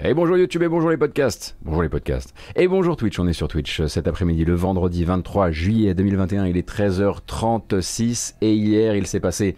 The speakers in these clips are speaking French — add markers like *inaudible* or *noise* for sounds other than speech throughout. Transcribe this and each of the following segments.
Et bonjour YouTube et bonjour les podcasts. Bonjour les podcasts. Et bonjour Twitch, on est sur Twitch cet après-midi, le vendredi 23 juillet 2021, il est 13h36 et hier il s'est passé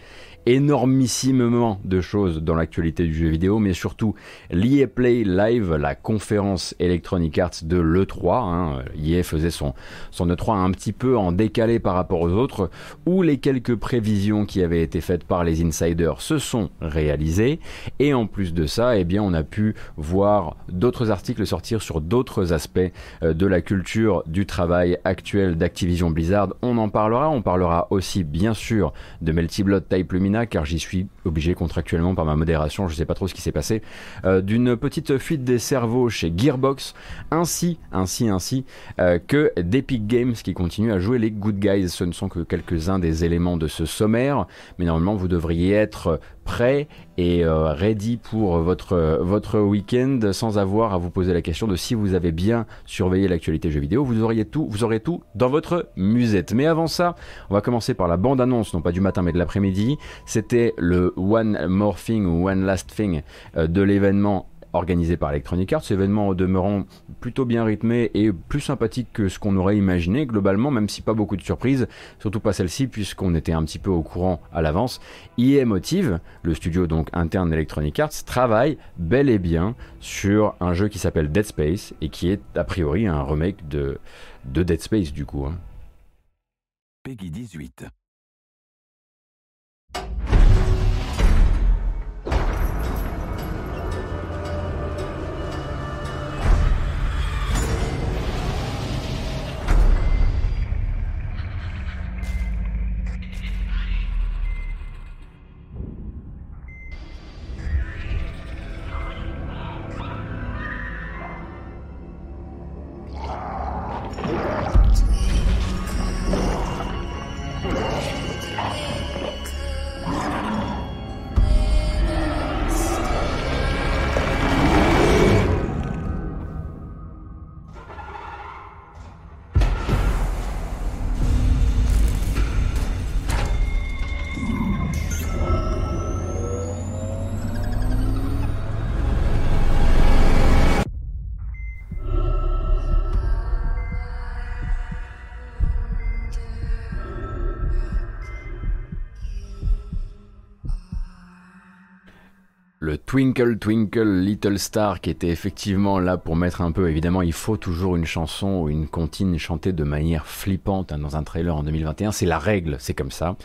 énormissimement de choses dans l'actualité du jeu vidéo, mais surtout l'EA Play Live, la conférence Electronic Arts de l'E3. Hein, EA faisait son, son E3 un petit peu en décalé par rapport aux autres, où les quelques prévisions qui avaient été faites par les insiders se sont réalisées. Et en plus de ça, eh bien, on a pu voir d'autres articles sortir sur d'autres aspects euh, de la culture du travail actuel d'Activision Blizzard. On en parlera. On parlera aussi, bien sûr, de Melty Blood Type Lumina car j'y suis obligé contractuellement par ma modération, je ne sais pas trop ce qui s'est passé, euh, d'une petite fuite des cerveaux chez Gearbox, ainsi, ainsi, ainsi euh, que d'Epic Games qui continue à jouer les good guys. Ce ne sont que quelques-uns des éléments de ce sommaire, mais normalement vous devriez être prêt et euh, ready pour votre, votre week-end sans avoir à vous poser la question de si vous avez bien surveillé l'actualité jeux vidéo. Vous auriez tout, vous aurez tout dans votre musette. Mais avant ça, on va commencer par la bande-annonce, non pas du matin mais de l'après-midi. C'était le One More Thing ou One Last Thing euh, de l'événement organisé par Electronic Arts, événement demeurant plutôt bien rythmé et plus sympathique que ce qu'on aurait imaginé globalement, même si pas beaucoup de surprises, surtout pas celle-ci puisqu'on était un petit peu au courant à l'avance. EA Motive, le studio donc interne d'Electronic Arts, travaille bel et bien sur un jeu qui s'appelle Dead Space et qui est a priori un remake de, de Dead Space du coup. Hein. Peggy 18. Twinkle Twinkle Little Star qui était effectivement là pour mettre un peu, évidemment il faut toujours une chanson ou une comptine chantée de manière flippante hein, dans un trailer en 2021, c'est la règle, c'est comme ça.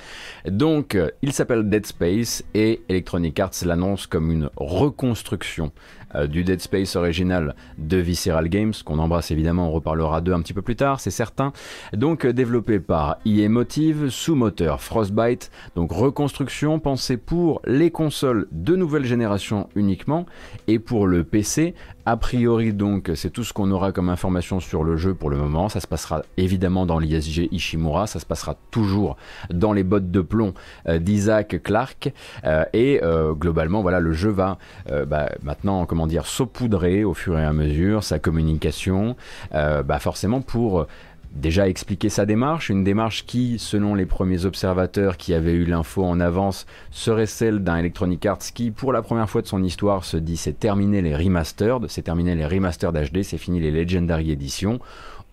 Donc euh, il s'appelle Dead Space et Electronic Arts l'annonce comme une reconstruction euh, du Dead Space original de Visceral Games, qu'on embrasse évidemment, on reparlera d'eux un petit peu plus tard, c'est certain. Donc euh, développé par EA Motive, sous moteur Frostbite, donc reconstruction pensée pour les consoles de nouvelle génération uniquement, et pour le PC, a priori donc c'est tout ce qu'on aura comme information sur le jeu pour le moment, ça se passera évidemment dans l'ISG Ishimura, ça se passera toujours dans les bottes de plomb euh, d'Isaac Clarke, et globalement voilà le jeu va bah, maintenant dire, saupoudrer au fur et à mesure sa communication, euh, bah forcément pour déjà expliquer sa démarche, une démarche qui, selon les premiers observateurs qui avaient eu l'info en avance, serait celle d'un Electronic Arts qui, pour la première fois de son histoire, se dit c'est terminé les remastered, c'est terminé les remastered HD, c'est fini les Legendary Editions.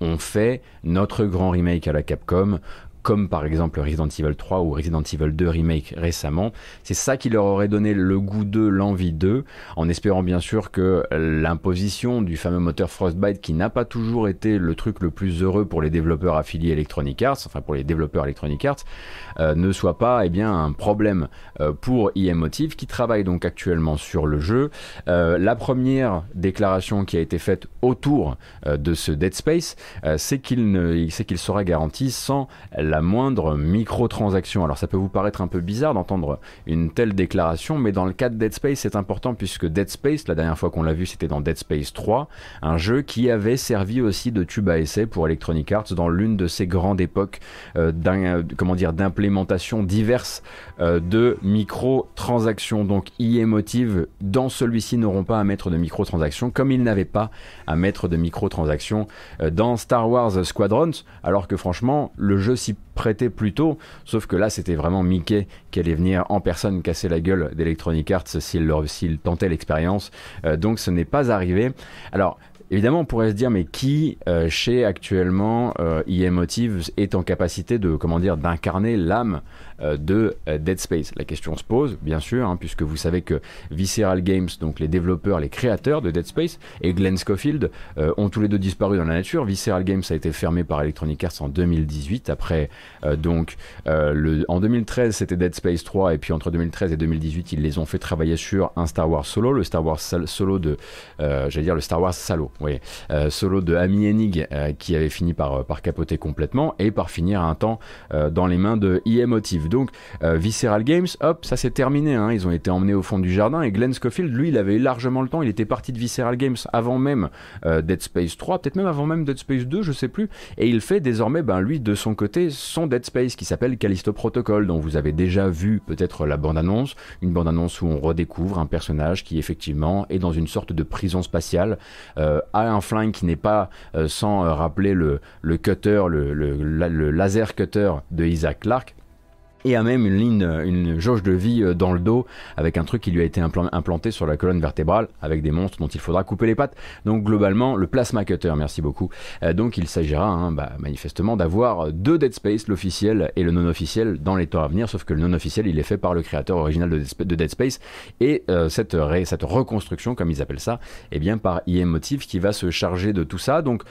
On fait notre grand remake à la Capcom, comme par exemple Resident Evil 3 ou Resident Evil 2 Remake récemment. C'est ça qui leur aurait donné le goût de l'envie d'eux, en espérant bien sûr que l'imposition du fameux moteur Frostbite, qui n'a pas toujours été le truc le plus heureux pour les développeurs affiliés Electronic Arts, enfin pour les développeurs Electronic Arts, euh, ne soit pas eh bien, un problème euh, pour EM Motive, qui travaille donc actuellement sur le jeu. Euh, la première déclaration qui a été faite autour de ce Dead Space, c'est qu'il qu'il sera garanti sans la moindre microtransaction. Alors ça peut vous paraître un peu bizarre d'entendre une telle déclaration, mais dans le cas de Dead Space, c'est important puisque Dead Space, la dernière fois qu'on l'a vu, c'était dans Dead Space 3, un jeu qui avait servi aussi de tube à essai pour Electronic Arts dans l'une de ces grandes époques euh, d'implémentation diverses euh, de microtransactions. Donc EA Motive, dans celui-ci, n'auront pas à mettre de microtransactions, comme ils n'avaient pas à mettre de microtransactions euh, dans Star Wars Squadrons, alors que franchement, le jeu s'y prêté plus tôt, sauf que là c'était vraiment Mickey qui allait venir en personne casser la gueule d'Electronic Arts s'il tentait l'expérience, donc ce n'est pas arrivé. Alors Évidemment, on pourrait se dire, mais qui euh, chez actuellement euh, Motive est en capacité de, comment dire, d'incarner l'âme de euh, Dead Space La question se pose, bien sûr, hein, puisque vous savez que Visceral Games, donc les développeurs, les créateurs de Dead Space, et Glenn Schofield ont tous les deux disparu dans la nature. Visceral Games a été fermé par Electronic Arts en 2018. Après, donc, en 2013, c'était Dead Space 3, et puis entre 2013 et 2018, ils les ont fait travailler sur un Star Wars solo, le Star Wars solo de, j'allais dire le Star Wars Salo oui, euh, solo de Amy euh, qui avait fini par, euh, par capoter complètement et par finir un temps dans les mains de EA Motive. Donc Visceral Games, hop, ça c'est terminé, hein. ils ont été emmenés au fond du jardin et Glenn Schofield, lui, il avait largement le temps, il était parti de Visceral Games avant même Dead Space 3, peut-être même avant même Dead Space 2, je sais plus, et il fait désormais, ben, lui, de son côté, son Dead Space qui s'appelle Callisto Protocol, dont vous avez déjà vu peut-être la bande-annonce, une bande-annonce où on redécouvre un personnage qui effectivement est dans une sorte de prison spatiale a un flingue qui n'est pas euh, sans euh, rappeler le, le cutter, le, le, laser cutter de Isaac Clarke et a même une ligne, une jauge de vie euh, dans le dos avec un truc qui lui a été implanté sur la colonne vertébrale avec des monstres dont il faudra couper les pattes. Donc globalement, le plasma cutter, merci beaucoup. Euh, donc il s'agira hein, bah, manifestement d'avoir deux Dead Space, l'officiel et le non officiel, dans les temps à venir, sauf que le non officiel il est fait par le créateur original de, Dead Space et euh, cette, cette reconstruction, comme ils appellent ça, est eh bien par IM Motive qui va se charger de tout ça. Donc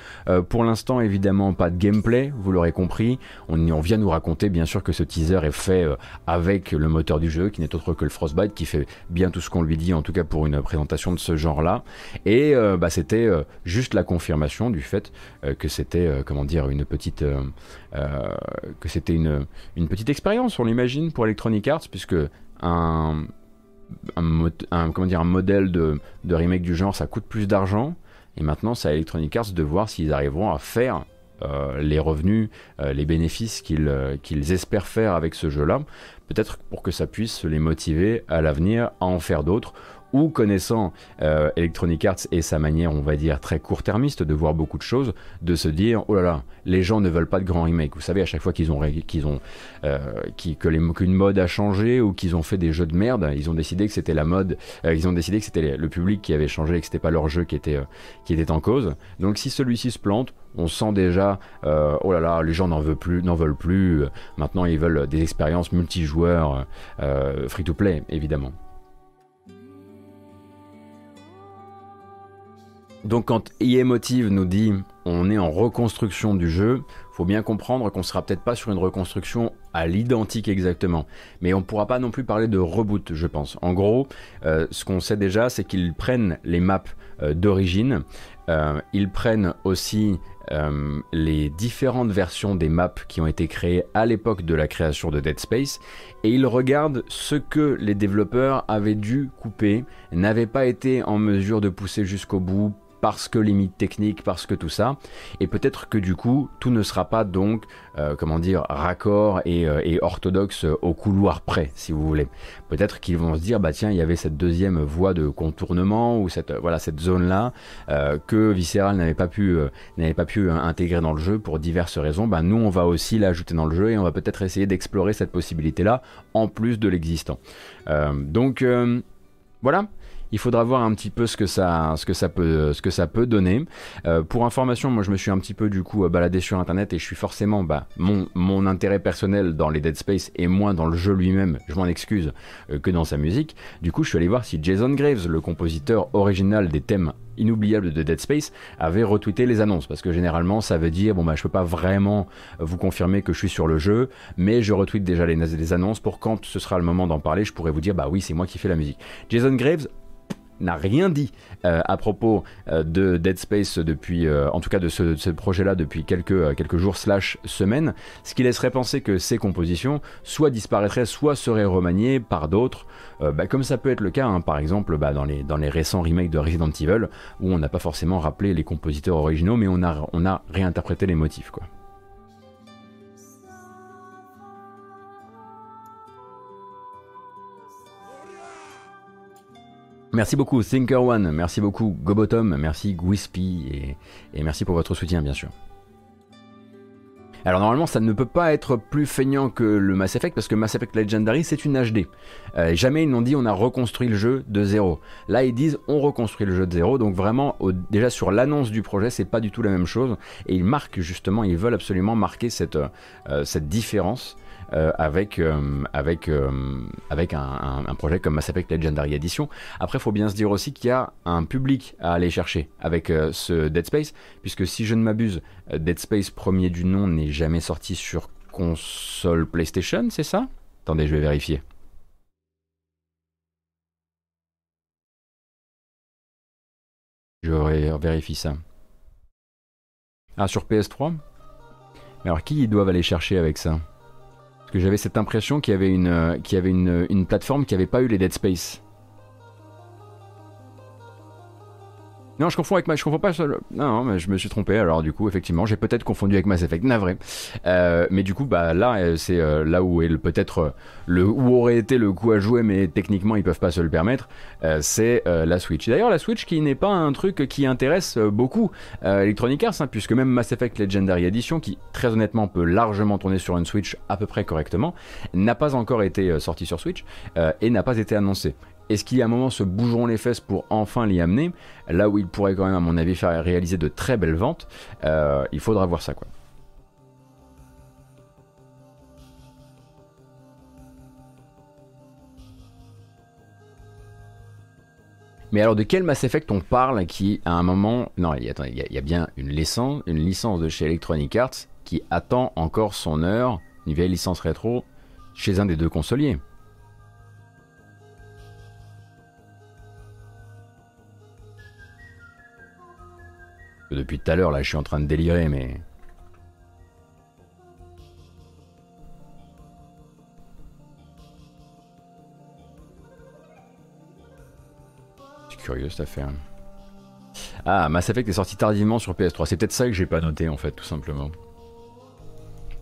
pour l'instant, évidemment, pas de gameplay, vous l'aurez compris. On, on vient nous raconter bien sûr que ce teaser est fait euh, avec le moteur du jeu qui n'est autre que le Frostbite qui fait bien tout ce qu'on lui dit en tout cas pour une présentation de ce genre là et euh, bah, c'était euh, juste la confirmation du fait que c'était comment dire une petite que c'était une, petite expérience on l'imagine pour Electronic Arts puisque un, un, comment dire, un modèle de, de remake du genre ça coûte plus d'argent. Et maintenant c'est à Electronic Arts de voir s'ils arriveront à faire euh, les revenus, euh, les bénéfices euh, qu'ils espèrent faire avec ce jeu-là, peut-être pour que ça puisse les motiver à l'avenir à en faire d'autres ou connaissant euh, Electronic Arts et sa manière, on va dire, très court-termiste de voir beaucoup de choses, de se dire, oh là là, les gens ne veulent pas de grands remakes. Vous savez, à chaque fois qu'ils ont, euh, qu'une mode a changé ou qu'ils ont fait des jeux de merde, ils ont décidé que c'était la mode, euh, ils ont décidé que c'était le public qui avait changé et que c'était pas leur jeu qui était, qui était en cause. Donc si celui-ci se plante, on sent déjà, oh là là, les gens n'en veulent plus, n'en veulent plus. maintenant, ils veulent des expériences multijoueurs, free-to-play, évidemment. Donc quand Emotive nous dit on est en reconstruction du jeu, faut bien comprendre qu'on sera peut-être pas sur une reconstruction à l'identique exactement, mais on pourra pas non plus parler de reboot, je pense. En gros, euh, ce qu'on sait déjà, c'est qu'ils prennent les maps euh, d'origine, euh, ils prennent aussi les différentes versions des maps qui ont été créées à l'époque de la création de Dead Space. Et ils regardent ce que les développeurs avaient dû couper, n'avaient pas été en mesure de pousser jusqu'au bout parce que limite technique, parce que tout ça, et peut-être que du coup tout ne sera pas donc, euh, comment dire, raccord euh, et, orthodoxe au couloir près, si vous voulez. Peut-être qu'ils vont se dire, bah tiens, il y avait cette deuxième voie de contournement ou cette voilà cette zone là euh, que Visceral n'avait pas pu n'avait pas pu intégrer dans le jeu pour diverses raisons. Bah nous on va aussi l'ajouter dans le jeu et on va peut-être essayer d'explorer cette possibilité là en plus de l'existant. donc voilà, il faudra voir un petit peu ce que ça, peut, donner. Euh, pour information, moi je me suis un petit peu du coup baladé sur internet et je suis forcément bah, mon, intérêt personnel dans les Dead Space et moins dans le jeu lui-même, je m'en excuse, euh, que dans sa musique. Du coup, je suis allé voir si Jason Graves, le compositeur original des thèmes inoubliables de Dead Space avait retweeté les annonces parce que généralement ça veut dire bon bah je peux pas vraiment vous confirmer que je suis sur le jeu mais je retweete déjà les, les annonces pour quand ce sera le moment d'en parler je pourrais vous dire bah oui c'est moi qui fais la musique Jason Graves n'a rien dit euh, à propos euh, de Dead Space depuis, euh, en tout cas de ce, projet-là depuis quelques, jours slash semaines, ce qui laisserait penser que ces compositions soit disparaîtraient, soit seraient remaniées par d'autres, bah, comme ça peut être le cas hein, par exemple bah, dans, les, dans les récents remakes de Resident Evil, où on n'a pas forcément rappelé les compositeurs originaux, mais on a, on a réinterprété les motifs. quoi. Merci beaucoup Thinker One, merci beaucoup Gobotom, merci Gwispy et, merci pour votre soutien bien sûr. Alors normalement, ça ne peut pas être plus feignant que le Mass Effect parce que Mass Effect Legendary c'est une HD. Euh, jamais ils n'ont dit on a reconstruit le jeu de zéro. Là, ils disent on reconstruit le jeu de zéro. Donc vraiment, déjà sur l'annonce du projet, c'est pas du tout la même chose. Et ils marquent justement, ils veulent absolument marquer cette, euh, cette différence. Euh, avec, euh, avec, euh, avec un, projet comme Mass Effect Legendary Edition. Après, il faut bien se dire aussi qu'il y a un public à aller chercher avec ce Dead Space, puisque si je ne m'abuse, Dead Space premier du nom n'est jamais sorti sur console PlayStation, c'est ça? Attendez, je vais vérifier. Je vérifie ça. Ah, sur PS3 Alors, qui ils doivent aller chercher avec ça? Parce que j'avais cette impression qu'il y avait une, euh, qu'il y avait une, une plateforme qui n'avait pas eu les Dead Space. Non, je confonds avec ma, je pas. Non, mais je me suis trompé. Alors du coup, effectivement, j'ai peut-être confondu avec Mass Effect, navré. Euh, mais du coup, bah là, euh, c'est euh, là où est peut-être le aurait été le coup à jouer, mais techniquement, ils peuvent pas se le permettre. c'est la Switch. D'ailleurs, la Switch qui n'est pas un truc qui intéresse beaucoup Electronic Arts, hein, puisque même Mass Effect Legendary Edition, qui très honnêtement peut largement tourner sur une Switch à peu près correctement, n'a pas encore été sorti sur Switch et n'a pas été annoncé. Est-ce qu'il y a un moment se bougeront les fesses pour enfin l'y amener Là où il pourrait quand même, à mon avis, faire réaliser de très belles ventes, euh, il faudra voir ça quoi. Mais alors de quel Mass Effect on parle qui à un moment... Non, il y, y a bien une licence, une licence de chez Electronic Arts qui attend encore son heure, une vieille licence rétro, chez un des deux consoliers. Depuis tout à l'heure, là, je suis en train de délirer, mais... C'est curieux cette affaire. Ah, Mass Effect est sorti tardivement sur PS3. C'est peut-être ça que j'ai pas noté, en fait, tout simplement.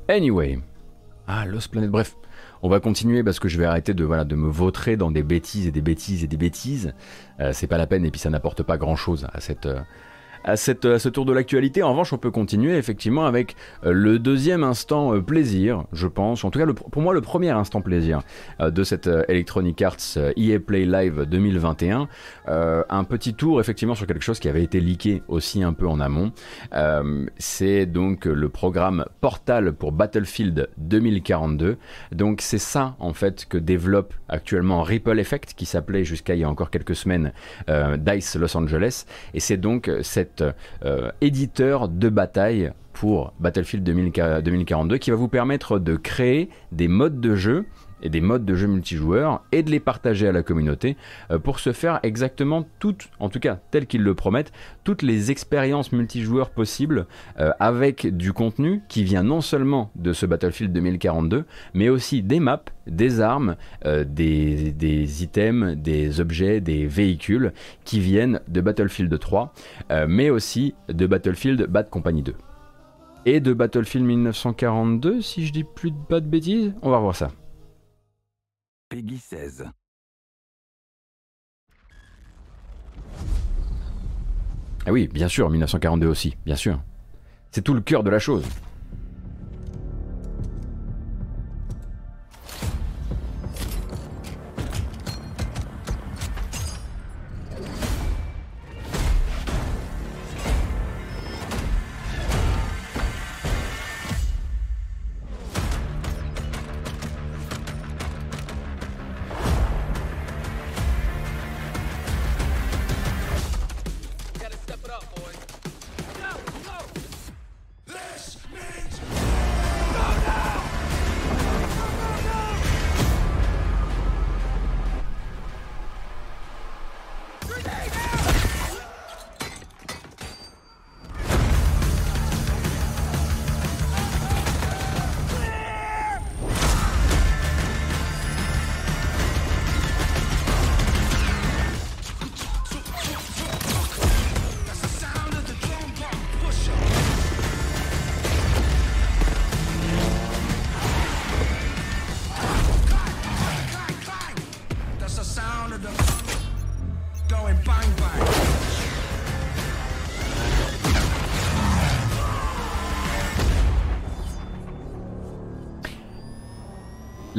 Anyway. Ah, Lost Planet. Bref, on va continuer parce que je vais arrêter de, voilà, me vautrer dans des bêtises et des bêtises et des bêtises. Euh, c'est pas la peine et puis ça n'apporte pas grand chose à cette, euh, à, cette, ce tour de l'actualité. En revanche, on peut continuer effectivement avec euh, le deuxième instant euh, plaisir, je pense. En tout cas, pour moi, le premier instant plaisir euh, de cette Electronic Arts EA Play Live 2021. un petit tour effectivement sur quelque chose qui avait été leaké aussi un peu en amont. c'est donc le programme Portal pour Battlefield 2042. Donc c'est ça en fait que développe actuellement Ripple Effect qui s'appelait jusqu'à il y a encore quelques semaines DICE Los Angeles. Et c'est donc cette euh, éditeur de bataille pour Battlefield 2042 qui va vous permettre de créer des modes de jeu et des modes de jeu multijoueurs et de les partager à la communauté euh, pour se faire exactement toutes, en tout cas telles qu'ils le promettent, toutes les expériences multijoueurs possibles euh, avec du contenu qui vient non seulement de ce Battlefield 2042 mais aussi des maps, des armes, euh, des, des, items, des objets, des véhicules qui viennent de Battlefield 3 mais aussi de Battlefield Bad Company 2 et de Battlefield 1942 si je dis plus de pas de bêtises, on va voir ça. Peggy 16. Ah oui, bien sûr, 1942 aussi, bien sûr. C'est tout le cœur de la chose.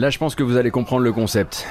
Là, je pense que vous allez comprendre le concept.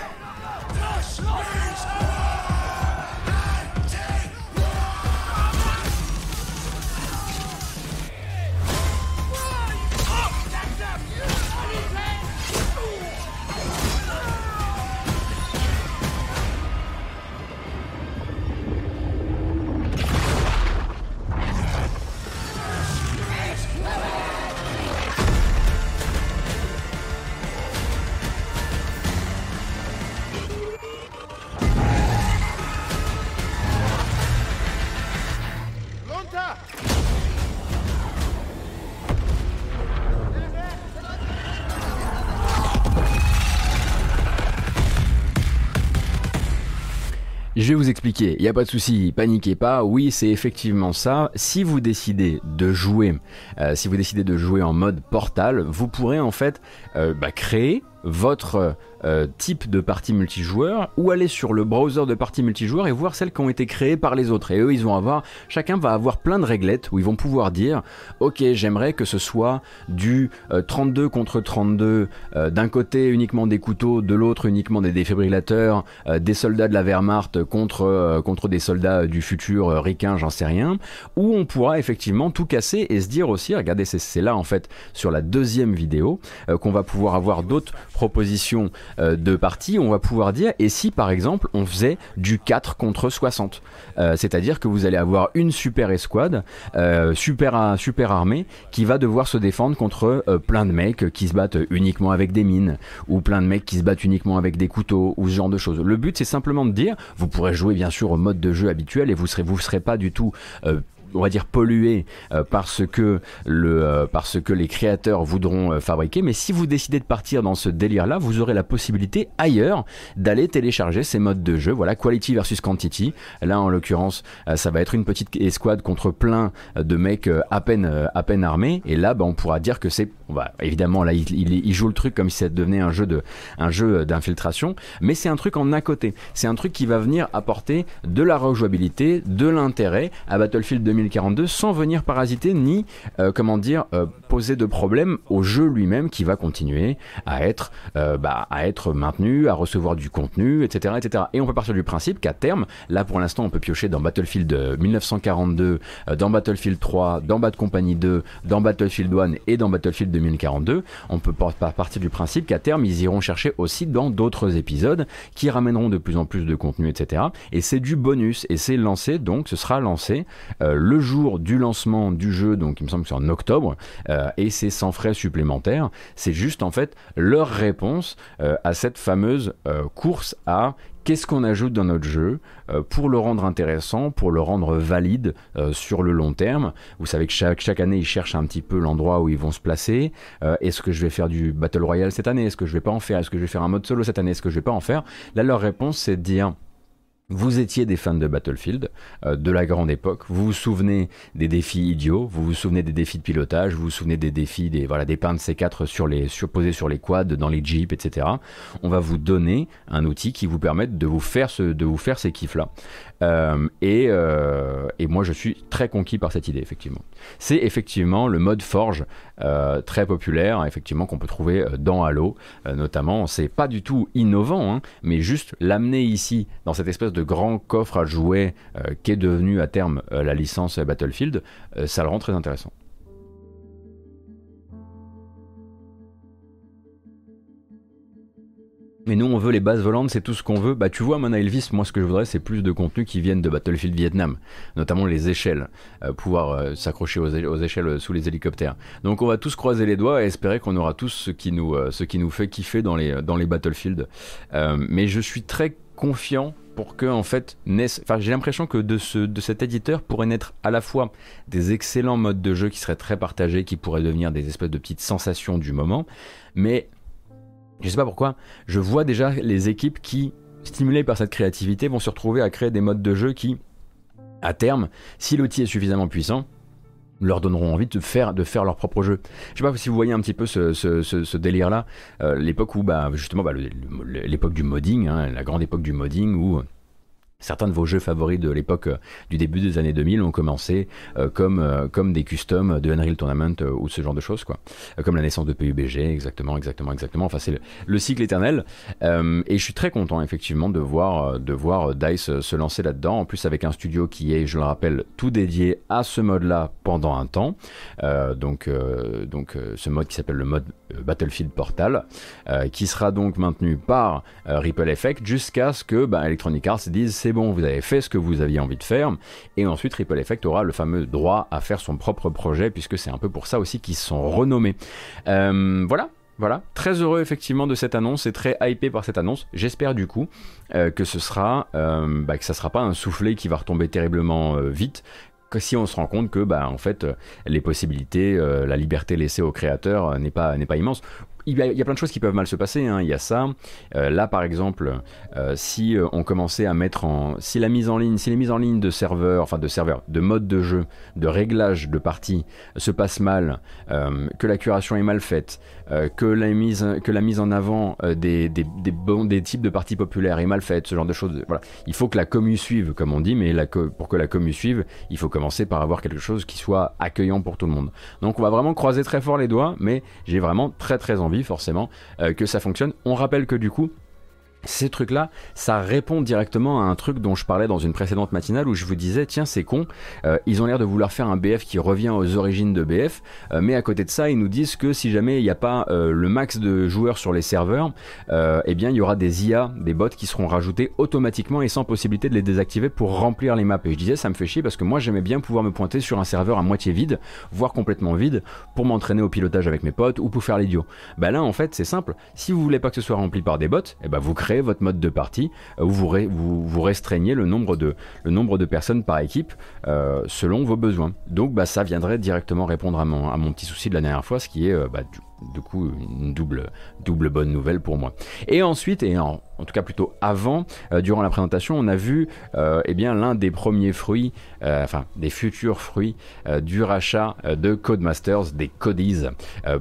N'y a pas de souci, paniquez pas, oui c'est effectivement ça. Si vous décidez de jouer, euh, si vous décidez de jouer en mode portal, vous pourrez en fait euh, bah, créer votre euh, type de partie multijoueur ou aller sur le browser de partie multijoueur et voir celles qui ont été créées par les autres. Et eux, ils vont avoir, chacun va avoir plein de réglettes où ils vont pouvoir dire, ok, j'aimerais que ce soit du 32 euh, contre 32, euh, d'un côté uniquement des couteaux, de l'autre uniquement des défibrillateurs, des soldats de la Wehrmacht contre, contre des soldats du futur ricain, j'en sais rien, où on pourra effectivement tout casser et se dire aussi, regardez, c'est là en fait sur la deuxième vidéo qu'on va pouvoir avoir d'autres propositions euh, de parties, on va pouvoir dire, et si par exemple on faisait du 4 contre 60 euh, C'est-à-dire que vous allez avoir une super escouade, euh, super, armée, qui va devoir se défendre contre plein de mecs qui se battent uniquement avec des mines, ou plein de mecs qui se battent uniquement avec des couteaux, ou ce genre de choses. Le but c'est simplement de dire, vous pourrez jouer bien sûr au mode de jeu habituel, et vous serez, vous serez pas du tout on va dire pollué euh, parce que le euh, parce que les créateurs voudront euh, fabriquer. Mais si vous décidez de partir dans ce délire là vous aurez la possibilité ailleurs d'aller télécharger ces modes de jeu. Voilà quality versus quantity. Là en l'occurrence ça va être une petite escouade contre plein de mecs à peine à peine armés. Et là bah, on pourra dire que c'est évidemment là il, il, joue le truc comme si ça devenait un jeu de un jeu d'infiltration. Mais c'est un truc en à côté. C'est un truc qui va venir apporter de la rejouabilité de l'intérêt à Battlefield 2000 2042 sans venir parasiter ni, euh, comment dire, euh, poser de problème au jeu lui-même qui va continuer à être, euh, bah, à être maintenu, à recevoir du contenu, etc., etc. Et on peut partir du principe qu'à terme, là pour l'instant on peut piocher dans Battlefield 1942, dans Battlefield 3, dans Bad Company 2, dans Battlefield 1 et dans Battlefield 2042. On peut partir du principe qu'à terme ils iront chercher aussi dans d'autres épisodes qui ramèneront de plus en plus de contenu, etc. Et c'est du bonus et c'est lancé donc ce sera lancé le le jour du lancement du jeu, donc il me semble que c'est en octobre, euh, et c'est sans frais supplémentaires. C'est juste en fait leur réponse euh, à cette fameuse euh, course à qu'est-ce qu'on ajoute dans notre jeu pour le rendre intéressant, pour le rendre valide sur le long terme? Vous savez que chaque, chaque année, ils cherchent un petit peu l'endroit où ils vont se placer. Est-ce que je vais faire du Battle Royale cette année? Est-ce que je vais pas en faire? Est-ce que je vais faire un mode solo cette année? Est-ce que je vais pas en faire? Là, leur réponse, c'est de dire vous étiez des fans de Battlefield, euh, de la grande époque. Vous vous souvenez des défis idiots, vous vous souvenez des défis de pilotage, vous vous souvenez des défis des voilà des de C4 sur les surposés sur les quads, dans les jeeps, etc. On va vous donner un outil qui vous permette de vous faire ce, de vous faire ces kiffs là. Euh, et, euh, et, moi, je suis très conquis par cette idée, effectivement. C'est effectivement le mode Forge, très populaire, effectivement, qu'on peut trouver dans Halo, notamment. C'est pas du tout innovant, hein, mais juste l'amener ici, dans cette espèce de grand coffre à jouer qu'est devenu à terme la licence Battlefield, ça le rend très intéressant. Mais nous, on veut les bases volantes, c'est tout ce qu'on veut. Bah, tu vois, Mona Elvis, moi, ce que je voudrais, c'est plus de contenu qui viennent de Battlefield Vietnam, notamment les échelles, euh, pouvoir euh, s'accrocher aux, échelles euh, sous les hélicoptères. Donc, on va tous croiser les doigts et espérer qu'on aura tous ce qui nous, ce qui nous fait kiffer dans les, dans les Battlefield. mais je suis très confiant pour que en fait naisse enfin j'ai l'impression que de ce de cet éditeur pourrait naître à la fois des excellents modes de jeu qui seraient très partagés qui pourraient devenir des espèces de petites sensations du moment mais je sais pas pourquoi, je vois déjà les équipes qui, stimulées par cette créativité, vont se retrouver à créer des modes de jeu qui, à terme, si l'outil est suffisamment puissant, leur donneront envie de faire, de faire leur propre jeu. Je sais pas si vous voyez un petit peu ce, délire-là, euh, l'époque où, bah, justement, bah, l'époque du modding, hein, la grande époque du modding où Certains de vos jeux favoris de l'époque euh, du début des années 2000 ont commencé euh, comme, euh, comme des customs de Unreal Tournament ou ce genre de choses, quoi. comme la naissance de PUBG, exactement, exactement, exactement. Enfin, c'est le, cycle éternel. et je suis très content, effectivement, de voir, de voir DICE se lancer là-dedans. En plus, avec un studio qui est, je le rappelle, tout dédié à ce mode-là pendant un temps. donc, donc ce mode qui s'appelle le mode Battlefield Portal, qui sera donc maintenu par Ripple Effect jusqu'à ce que bah, Electronic Arts dise c'est bon, vous avez fait ce que vous aviez envie de faire, et ensuite Ripple Effect aura le fameux droit à faire son propre projet, puisque c'est un peu pour ça aussi qu'ils sont renommés. Euh, voilà, voilà, très heureux effectivement de cette annonce et très hypé par cette annonce. J'espère du coup euh, que ce sera, euh, bah, que ça sera pas un soufflet qui va retomber terriblement vite. Que si on se rend compte que bah en fait les possibilités, la liberté laissée aux créateurs n'est pas n'est pas immense il y, a, plein de choses qui peuvent mal se passer. Hein. Il y a ça. Euh, là, par exemple, euh, si euh, on commençait à mettre en, si la mise en ligne, si les mises en ligne de serveurs, enfin de serveurs, de mode de jeu, de réglage de partie se passent mal, que la curation est mal faite, que la mise, que la mise en avant des, des, des, bons, des types de parties populaires est mal faite, ce genre de choses. Voilà. Il faut que la commu suive, comme on dit, mais pour que la commu suive, il faut commencer par avoir quelque chose qui soit accueillant pour tout le monde. Donc, on va vraiment croiser très fort les doigts, mais j'ai vraiment très très envie forcément euh, que ça fonctionne. On rappelle que du coup, ces trucs-là, ça répond directement à un truc dont je parlais dans une précédente matinale où je vous disais, tiens, c'est con, euh, ils ont l'air de vouloir faire un BF qui revient aux origines de BF, euh, mais à côté de ça, ils nous disent que si jamais il n'y a pas euh, le max de joueurs sur les serveurs, eh bien, il y aura des IA, des bots qui seront rajoutés automatiquement et sans possibilité de les désactiver pour remplir les maps. Et je disais, ça me fait chier parce que moi, j'aimais bien pouvoir me pointer sur un serveur à moitié vide, voire complètement vide, pour m'entraîner au pilotage avec mes potes ou pour faire l'idiot. Bah là, en fait, c'est simple. Si vous voulez pas que ce soit rempli par des bots, eh ben, vous créez votre mode de partie euh, où vous, vous, restreignez le nombre, de, personnes par équipe euh, selon vos besoins. Donc bah, ça viendrait directement répondre à mon, petit souci de la dernière fois, ce qui est euh, bah, du, coup une double, double bonne nouvelle pour moi. Et ensuite, et en, en tout cas plutôt avant, euh, durant la présentation, on a vu euh, eh bien l'un des premiers fruits, euh, enfin des futurs fruits du rachat de Codemasters, des Codies,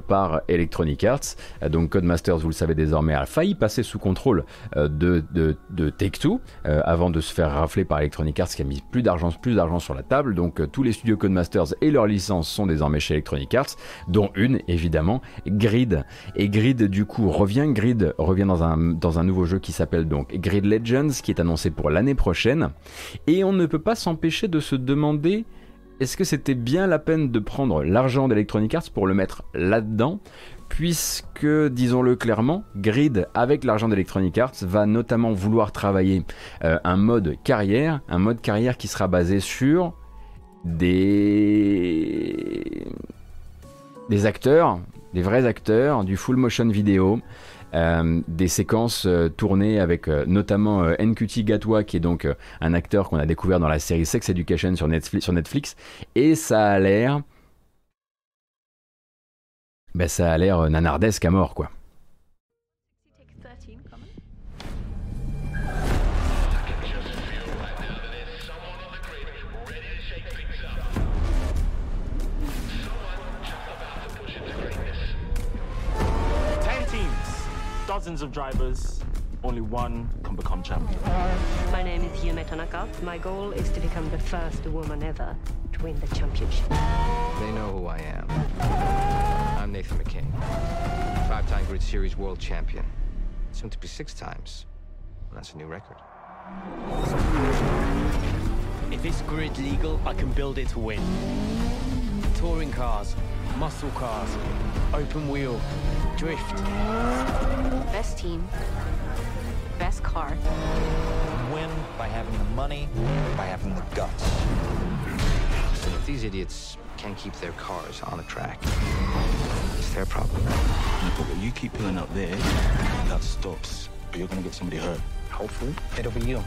par Electronic Arts. donc Codemasters, vous le savez désormais, a failli passer sous contrôle de, de, de Take-Two avant de se faire rafler par Electronic Arts qui a mis plus d'argent plus d'argent sur la table. Donc tous les studios Codemasters et leurs licences sont désormais chez Electronic Arts, dont une évidemment, Grid. Et Grid du coup revient, Grid revient dans un, dans un nouveau jeu qui s'appelle donc Grid Legends, qui est annoncé pour l'année prochaine. Et on ne peut pas s'empêcher de se demander est-ce que c'était bien la peine de prendre l'argent d'Electronic Arts pour le mettre là-dedans? Puisque, disons-le clairement, Grid, avec l'argent d'Electronic Arts, va notamment vouloir travailler euh, un mode carrière, un mode carrière qui sera basé sur des... des acteurs, des vrais acteurs, du full motion vidéo, euh, des séquences euh, tournées avec euh, notamment NQT Gatwa, qui est donc un acteur qu'on a découvert dans la série Sex Education sur Netflix, sur Netflix et ça a l'air... Ben, ça a l'air nanardesque à mort, quoi. Dozens of drivers, only one can become champion. My name is Yume Tanaka. My goal is to become the first woman ever to win the championship. They know who I am. I'm Nathan McKing, five-time Grid Series world champion. Soon to be six times. Well, that's a new record. If it's grid legal, I can build it to win. Touring cars, muscle cars, open wheel, drift. Best team, best car. Win by having the money, by having the guts. And if these idiots can't keep their cars on the track, it's their problem. But you keep pulling up there, that stops. But you're gonna get somebody hurt. Hopefully. It'll be you.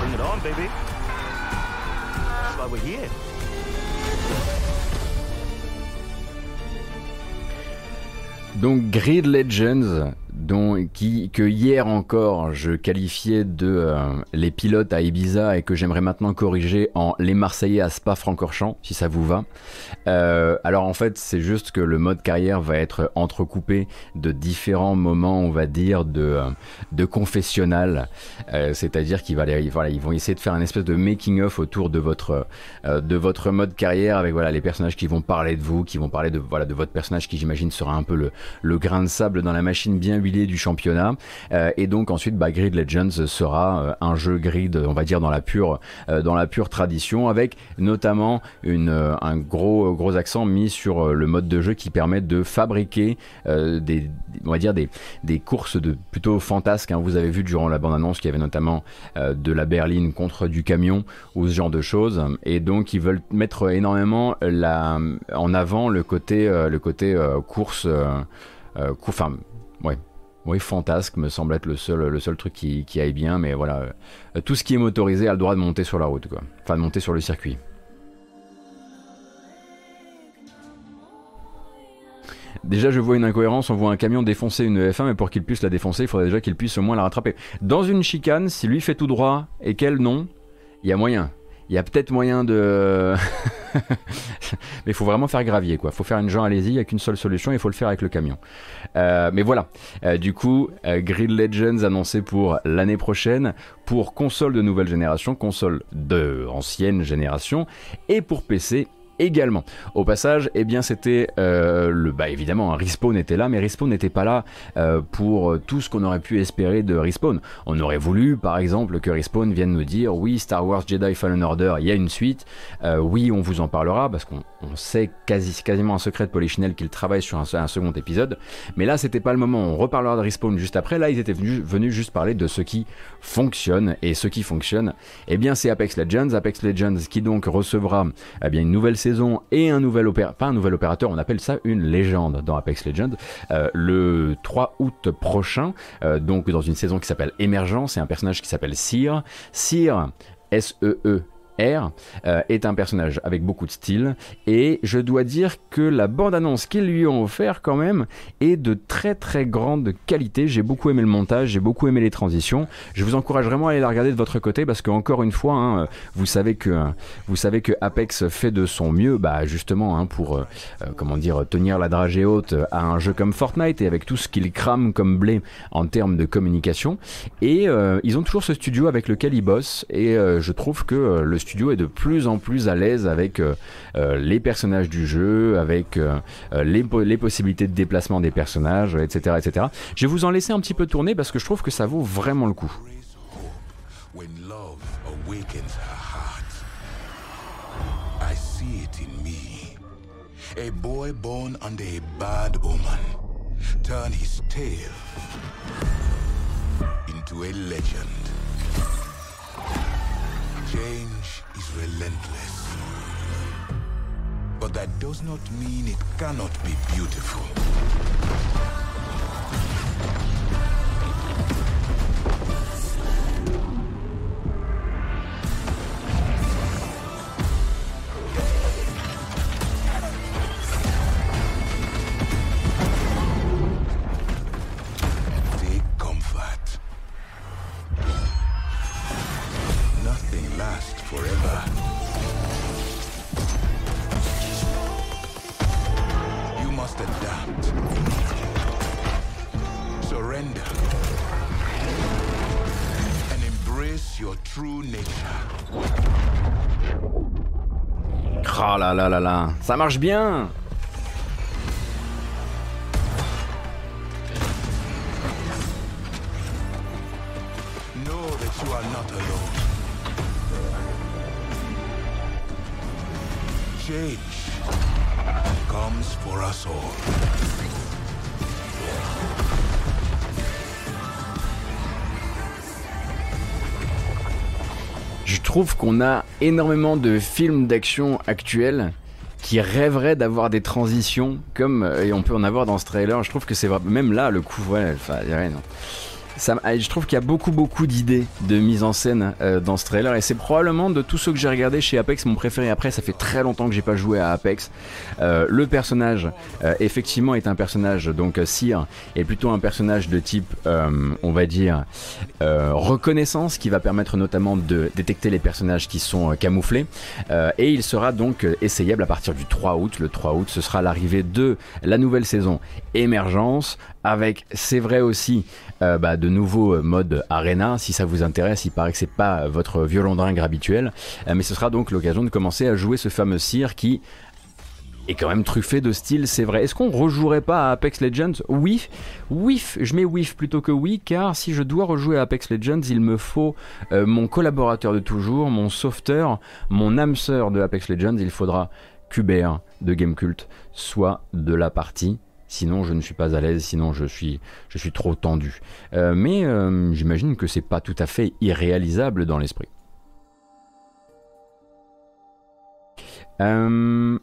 Bring it on, baby. That's why we're here. Donc Grid Legends dont, qui, que hier encore je qualifiais de euh, les pilotes à Ibiza et que j'aimerais maintenant corriger en les Marseillais à Spa-Francorchamps, si ça vous va. Euh, alors en fait, c'est juste que le mode carrière va être entrecoupé de différents moments, on va dire, de, euh, de confessionnal. C'est-à-dire qu'ils voilà, vont essayer de faire un espèce de making-of autour de votre, de votre mode carrière avec voilà, les personnages qui vont parler de vous, qui vont parler de, voilà, de votre personnage qui j'imagine sera un peu le, le grain de sable dans la machine bien du championnat. Euh, et donc ensuite, bah, Grid Legends sera euh, un jeu grid, on va dire dans la pure, euh, dans la pure tradition, avec notamment une, un gros, gros accent mis sur le mode de jeu qui permet de fabriquer des, on va dire des, des courses de plutôt fantasques. hein. Vous avez vu durant la bande-annonce qu'il y avait notamment de la berline contre du camion ou ce genre de choses. Et donc ils veulent mettre énormément la, en avant le côté, le côté course, cou- enfin, ouais. Oui, fantasque me semble être le seul, le seul truc qui, aille bien, mais voilà, euh, tout ce qui est motorisé a le droit de monter sur la route, quoi. Enfin, de monter sur le circuit. Déjà, je vois une incohérence. On voit un camion défoncer une F1, mais pour qu'il puisse la défoncer, il faudrait déjà qu'il puisse au moins la rattraper. Dans une chicane, si lui fait tout droit et qu'elle non, il y a moyen. Il y a peut-être moyen de. *laughs* mais il faut vraiment faire gravier, quoi. Il faut faire une Jean allez-y, il n'y a qu'une seule solution, il faut le faire avec le camion. Euh, mais voilà. Euh, du coup, euh, Grid Legends annoncé pour l'année prochaine, pour console de nouvelle génération, console de ancienne génération, et pour PC également. Au passage, eh bien c'était euh, le bah évidemment un Respawn était là, mais Respawn n'était pas là euh, pour tout ce qu'on aurait pu espérer de Respawn. On aurait voulu, par exemple, que Respawn vienne nous dire oui Star Wars Jedi Fallen Order, il y a une suite, Euh, oui on vous en parlera parce qu'on on sait quasi quasiment un secret de Polichinelle qu'il travaille sur un, second épisode, mais là c'était pas le moment. On reparlera de Respawn juste après. Là ils étaient venus, juste parler de ce qui fonctionne et ce qui fonctionne, eh bien c'est Apex Legends, Apex Legends qui donc recevra eh bien une nouvelle et un nouvel opérateur, on appelle ça une légende dans Apex Legends, euh, le 3 août prochain, euh, donc dans une saison qui s'appelle Émergence, et un personnage qui s'appelle Seer. Seer, S-E-E. R euh, est un personnage avec beaucoup de style et je dois dire que la bande-annonce qu'ils lui ont offert quand même est de très très grande qualité. J'ai beaucoup aimé le montage, j'ai beaucoup aimé les transitions. Je vous encourage vraiment à aller la regarder de votre côté parce que encore une fois, hein, vous savez que vous savez que Apex fait de son mieux, bah justement hein, pour euh, euh, comment dire tenir la dragée haute à un jeu comme Fortnite et avec tout ce qu'il crame comme blé en termes de communication. Et euh, ils ont toujours ce studio avec lequel ils bossent et euh, je trouve que euh, le studio est de plus en plus à l'aise avec euh, euh, les personnages du jeu, avec euh, les, les possibilités de déplacement des personnages, etc., etc. Je vais vous en laisser un petit peu tourner parce que je trouve que ça vaut vraiment le coup. Is relentless. But that does not mean it cannot be beautiful. Surrender. And embrace your true nature. Ah là là là là, ça marche bien Know that you are not alone. Change comes for us all. Trouve qu'on a énormément de films d'action actuels qui rêveraient d'avoir des transitions comme euh, et on peut en avoir dans ce trailer. Je trouve que c'est même là le coup ouais, enfin, non. Je trouve qu'il y a beaucoup beaucoup d'idées de mise en scène euh, dans ce trailer et c'est probablement de tous ceux que j'ai regardé chez Apex mon préféré. Après, ça fait très longtemps que j'ai pas joué à Apex. Euh, le personnage, euh, effectivement, est un personnage donc Seer est plutôt un personnage de type, on va dire, reconnaissance qui va permettre notamment de détecter les personnages qui sont camouflés. Et il sera donc essayable à partir du 3 août. Le 3 août, ce sera l'arrivée de la nouvelle saison Émergence, avec, c'est vrai aussi, euh, bah, de nouveaux euh, modes Arena. Si ça vous intéresse, il paraît que c'est pas votre violon dingue habituel. Euh, mais ce sera donc l'occasion de commencer à jouer ce fameux Seer qui est quand même truffé de style, c'est vrai. Est-ce qu'on rejouerait pas à Apex Legends? Oui, oui, je mets oui plutôt que oui, car si je dois rejouer à Apex Legends, il me faut euh, mon collaborateur de toujours, mon sauveteur, mon âme sœur de Apex Legends. Il faudra qu'Hubert de Gamecult soit de la partie. Sinon, je ne suis pas à l'aise. Sinon, je suis, je suis trop tendu. Euh, mais euh, j'imagine que c'est pas tout à fait irréalisable dans l'esprit. Euh,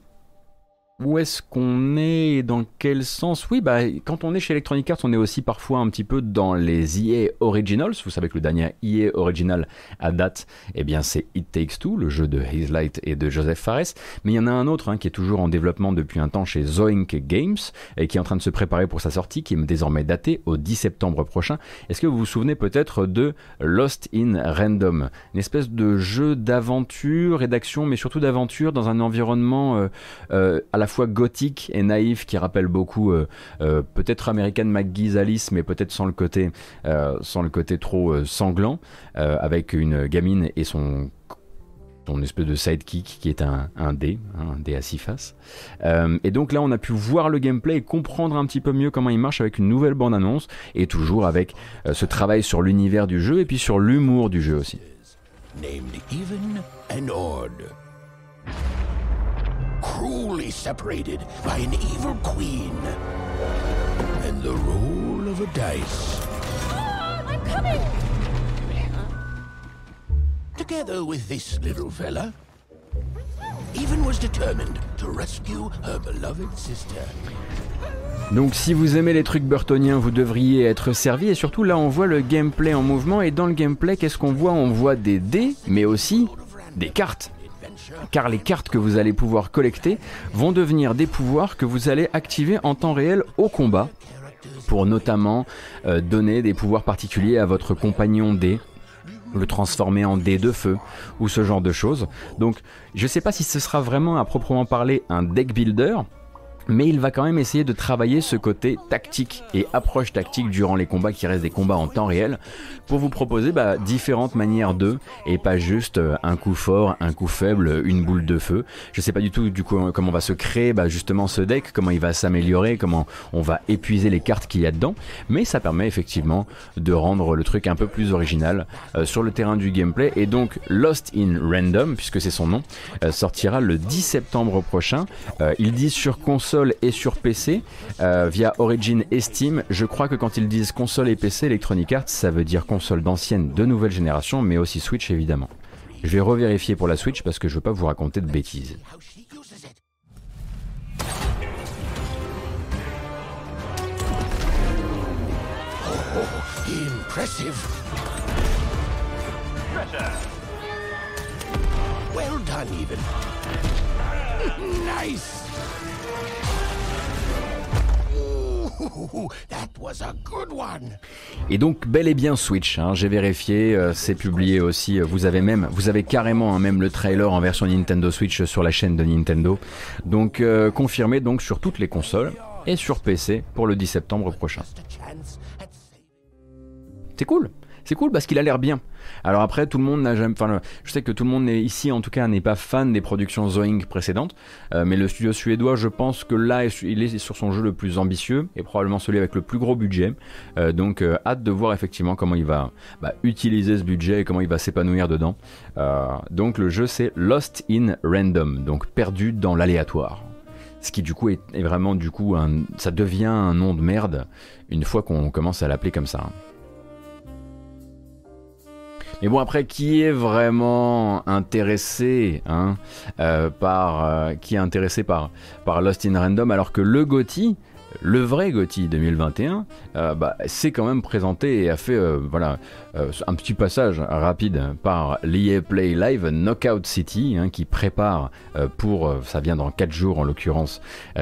où est-ce qu'on est Dans quel sens? Oui, bah, quand on est chez Electronic Arts, on est aussi parfois un petit peu dans les EA Originals. Vous savez que le dernier EA Original à date, eh bien, c'est It Takes Two, le jeu de Haze Light et de Joseph Fares. Mais il y en a un autre hein, qui est toujours en développement depuis un temps chez Zoink Games et qui est en train de se préparer pour sa sortie, qui est désormais daté au 10 septembre prochain. Est-ce que vous vous souvenez peut-être de Lost in Random? Une espèce de jeu d'aventure et d'action, mais surtout d'aventure dans un environnement euh, euh, à la fois gothique et naïf qui rappelle beaucoup euh, euh, peut-être American McGee's Alice mais peut-être sans le côté euh, sans le côté trop sanglant avec une gamine et son espèce de sidekick qui est un, un dé, hein, un dé à six faces. Et donc là, on a pu voir le gameplay et comprendre un petit peu mieux comment il marche avec une nouvelle bande-annonce et toujours avec ce travail sur l'univers du jeu et puis sur l'humour du jeu aussi. named Even and Odd. Cruelly separated by an evil queen. And the roll of a dice. I'm coming! Together with this little fella, Even was determined to rescue her beloved sister. Donc si vous aimez les trucs burtoniens, vous devriez être servi. Et surtout là, on voit le gameplay en mouvement. Et dans le gameplay, qu'est-ce qu'on voit? On voit des dés, mais aussi des cartes. Car les cartes que vous allez pouvoir collecter vont devenir des pouvoirs que vous allez activer en temps réel au combat. Pour notamment euh, donner des pouvoirs particuliers à votre compagnon dé le transformer en dé de feu ou ce genre de choses. Donc je sais pas si ce sera vraiment à proprement parler un deck builder, mais il va quand même essayer de travailler ce côté tactique et approche tactique durant les combats qui restent des combats en temps réel pour vous proposer bah, différentes manières de et pas juste euh, un coup fort, un coup faible, une boule de feu. Je sais pas du tout du coup comment va se créer bah, justement ce deck, comment il va s'améliorer, comment on va épuiser les cartes qu'il y a dedans, mais ça permet effectivement de rendre le truc un peu plus original euh, sur le terrain du gameplay et donc Lost in Random puisque c'est son nom euh, sortira le 10 septembre prochain. Euh, ils disent sur console et sur PC euh, via Origin et Steam. Je crois que quand ils disent console et PC, Electronic Arts, ça veut dire console d'ancienne, de nouvelle génération, mais aussi Switch évidemment. Je vais revérifier pour la Switch parce que je veux pas vous raconter de bêtises. Impressive. Well done, Even. *laughs* nice. *laughs* Et donc bel et bien Switch, hein, j'ai vérifié, euh, c'est publié aussi. euh, Vous avez même, vous avez carrément hein, même le trailer en version Nintendo Switch sur la chaîne de Nintendo. Donc euh, confirmé donc sur toutes les consoles et sur PC pour le 10 septembre prochain. C'est cool. C'est cool parce qu'il a l'air bien. Alors après, tout le monde n'a jamais. Enfin, je sais que tout le monde n'est- ici, en tout cas, n'est pas fan des productions Zoing précédentes, euh, mais le studio suédois, je pense que là, est il est sur son jeu le plus ambitieux et probablement celui avec le plus gros budget. Euh, donc, euh, hâte de voir effectivement comment il va bah, utiliser ce budget et comment il va s'épanouir dedans. Donc, le jeu, c'est Lost in Random, donc perdu dans l'aléatoire. Ce qui du coup est, est vraiment du coup un, ça devient un nom de merde une fois qu'on commence à l'appeler comme ça. Mais bon, après, qui est vraiment intéressé hein, euh, par. euh, qui est intéressé par, Lost in Random alors que le GOTY le vrai GOTY 2021, euh, bah, c'est quand même présenté et a fait voilà, euh, un petit passage rapide par l'EA Play Live Knockout City, hein, qui prépare pour, ça vient dans 4 jours en l'occurrence,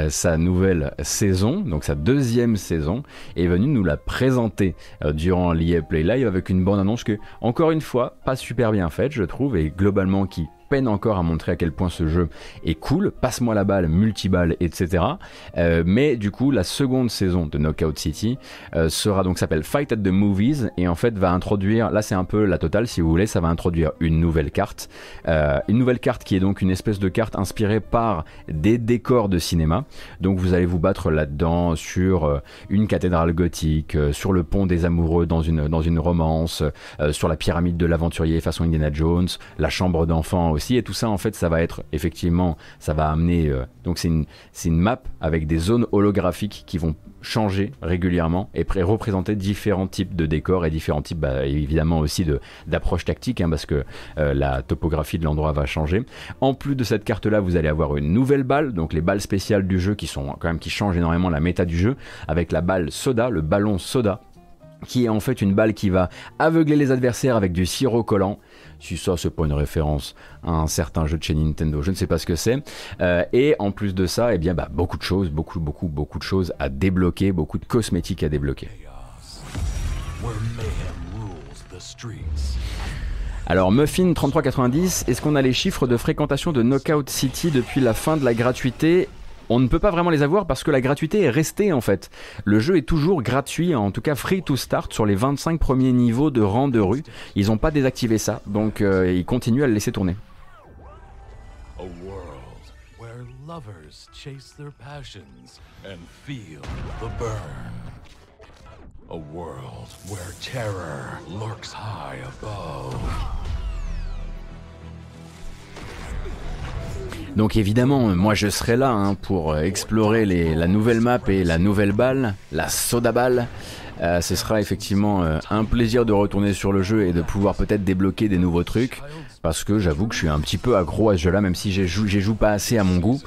sa nouvelle saison, donc sa deuxième saison, est venu nous la présenter durant l'EA Play Live avec une bonne annonce que, encore une fois, pas super bien faite, je trouve, et globalement qui peine encore à montrer à quel point ce jeu est cool, passe-moi la balle, multiballe, etc. Euh, mais du coup, la seconde saison de Knockout City euh, sera donc s'appelle Fight at the Movies et en fait va introduire, là c'est un peu la totale si vous voulez, ça va introduire une nouvelle carte, euh, une nouvelle carte qui est donc une espèce de carte inspirée par des décors de cinéma. Donc vous allez vous battre là-dedans sur une cathédrale gothique, sur le pont des amoureux dans une dans une romance, sur la pyramide de l'aventurier façon Indiana Jones, la chambre d'enfant et tout ça, en fait, ça va être effectivement, ça va amener. Euh, donc, c'est une, une map avec des zones holographiques qui vont changer régulièrement et représenter différents types de décors et différents types, bah, évidemment, aussi d'approches tactiques, hein, parce que euh, la topographie de l'endroit va changer. En plus de cette carte-là, vous allez avoir une nouvelle balle, donc les balles spéciales du jeu qui sont quand même qui changent énormément la méta du jeu, avec la balle soda, le ballon soda qui est en fait une balle qui va aveugler les adversaires avec du sirop collant si ça, c'est pas une référence à un certain jeu de chez Nintendo, je ne sais pas ce que c'est. Euh, et en plus de ça, eh bien, bah, beaucoup de choses, beaucoup, beaucoup, beaucoup de choses à débloquer, beaucoup de cosmétiques à débloquer. Alors Muffin 3390, est-ce qu'on a les chiffres de fréquentation de Knockout City depuis la fin de la gratuité on ne peut pas vraiment les avoir parce que la gratuité est restée en fait. Le jeu est toujours gratuit, en tout cas free to start sur les 25 premiers niveaux de rang de rue. Ils n'ont pas désactivé ça, donc euh, ils continuent à le laisser tourner. A world where terror lurks high above. Donc évidemment, moi je serai là hein, pour explorer la nouvelle map et la nouvelle balle, la soda balle. Euh, ce sera effectivement euh, un plaisir de retourner sur le jeu et de pouvoir peut-être débloquer des nouveaux trucs. Parce que j'avoue que je suis un petit peu accro à ce jeu-là, même si je joue, joue pas assez à mon goût.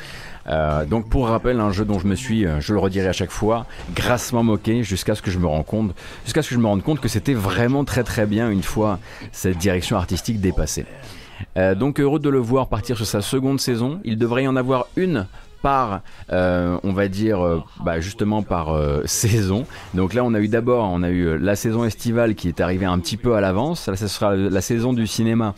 Euh, donc pour rappel, un jeu dont je me suis, je le redirai à chaque fois, grassement moqué jusqu'à ce que je me rende compte, jusqu'à ce que je me rende compte que c'était vraiment très très bien une fois cette direction artistique dépassée. Euh, donc heureux de le voir partir sur sa seconde saison. Il devrait y en avoir une par, euh, on va dire, euh, bah, justement par *laughs* saison. Donc là, on a eu d'abord, on a eu la saison estivale qui est arrivée un petit peu à l'avance. Là, ce sera la saison du cinéma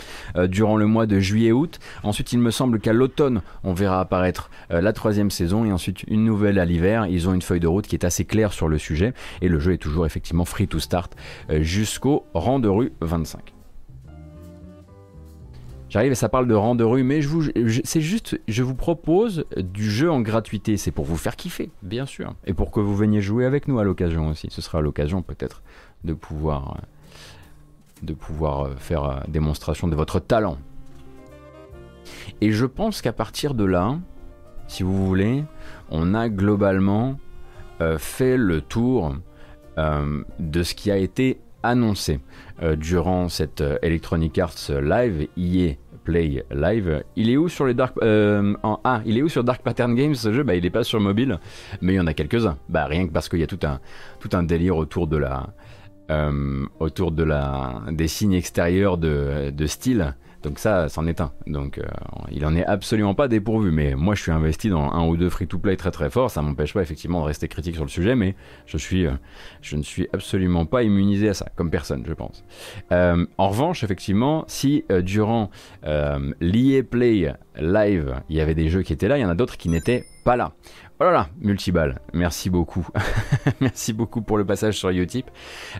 durant le mois de juillet-août. Ensuite, il me semble qu'à l'automne, on verra apparaître la troisième saison et ensuite une nouvelle à l'hiver. Ils ont une feuille de route qui est assez claire sur le sujet et le jeu est toujours effectivement free to start jusqu'au rang de rue 25. J'arrive et ça parle de rang de rue, mais je vous, c'est juste, je vous propose du jeu en gratuité. C'est pour vous faire kiffer, bien sûr, et pour que vous veniez jouer avec nous à l'occasion aussi. Ce sera l'occasion peut-être de pouvoir, de pouvoir faire euh, démonstration de votre talent. Et je pense qu'à partir de là, si vous voulez, on a globalement euh, fait le tour euh, de ce qui a été annoncé euh, durant cette euh, Electronic Arts Live, EA Play Live. Il est où sur les Dark euh, ah, il est où sur Dark Pattern Games ce jeu? Bah il est pas sur mobile, mais il y en a quelques-uns. Bah rien que parce qu'il y a tout un délire autour de la autour de la des signes extérieurs de, de style donc ça, c'en est un. Donc euh, il en est absolument pas dépourvu. Mais moi, je suis investi dans un ou deux free-to-play très très fort. Ça m'empêche pas effectivement de rester critique sur le sujet, mais je suis, euh, je ne suis absolument pas immunisé à ça, comme personne, je pense. Euh, en revanche, effectivement, si durant l'EA Play Live, il y avait des jeux qui étaient là, il y en a d'autres qui n'étaient pas là. Oh là là, multiball, merci beaucoup. *laughs* merci beaucoup pour le passage sur Utip.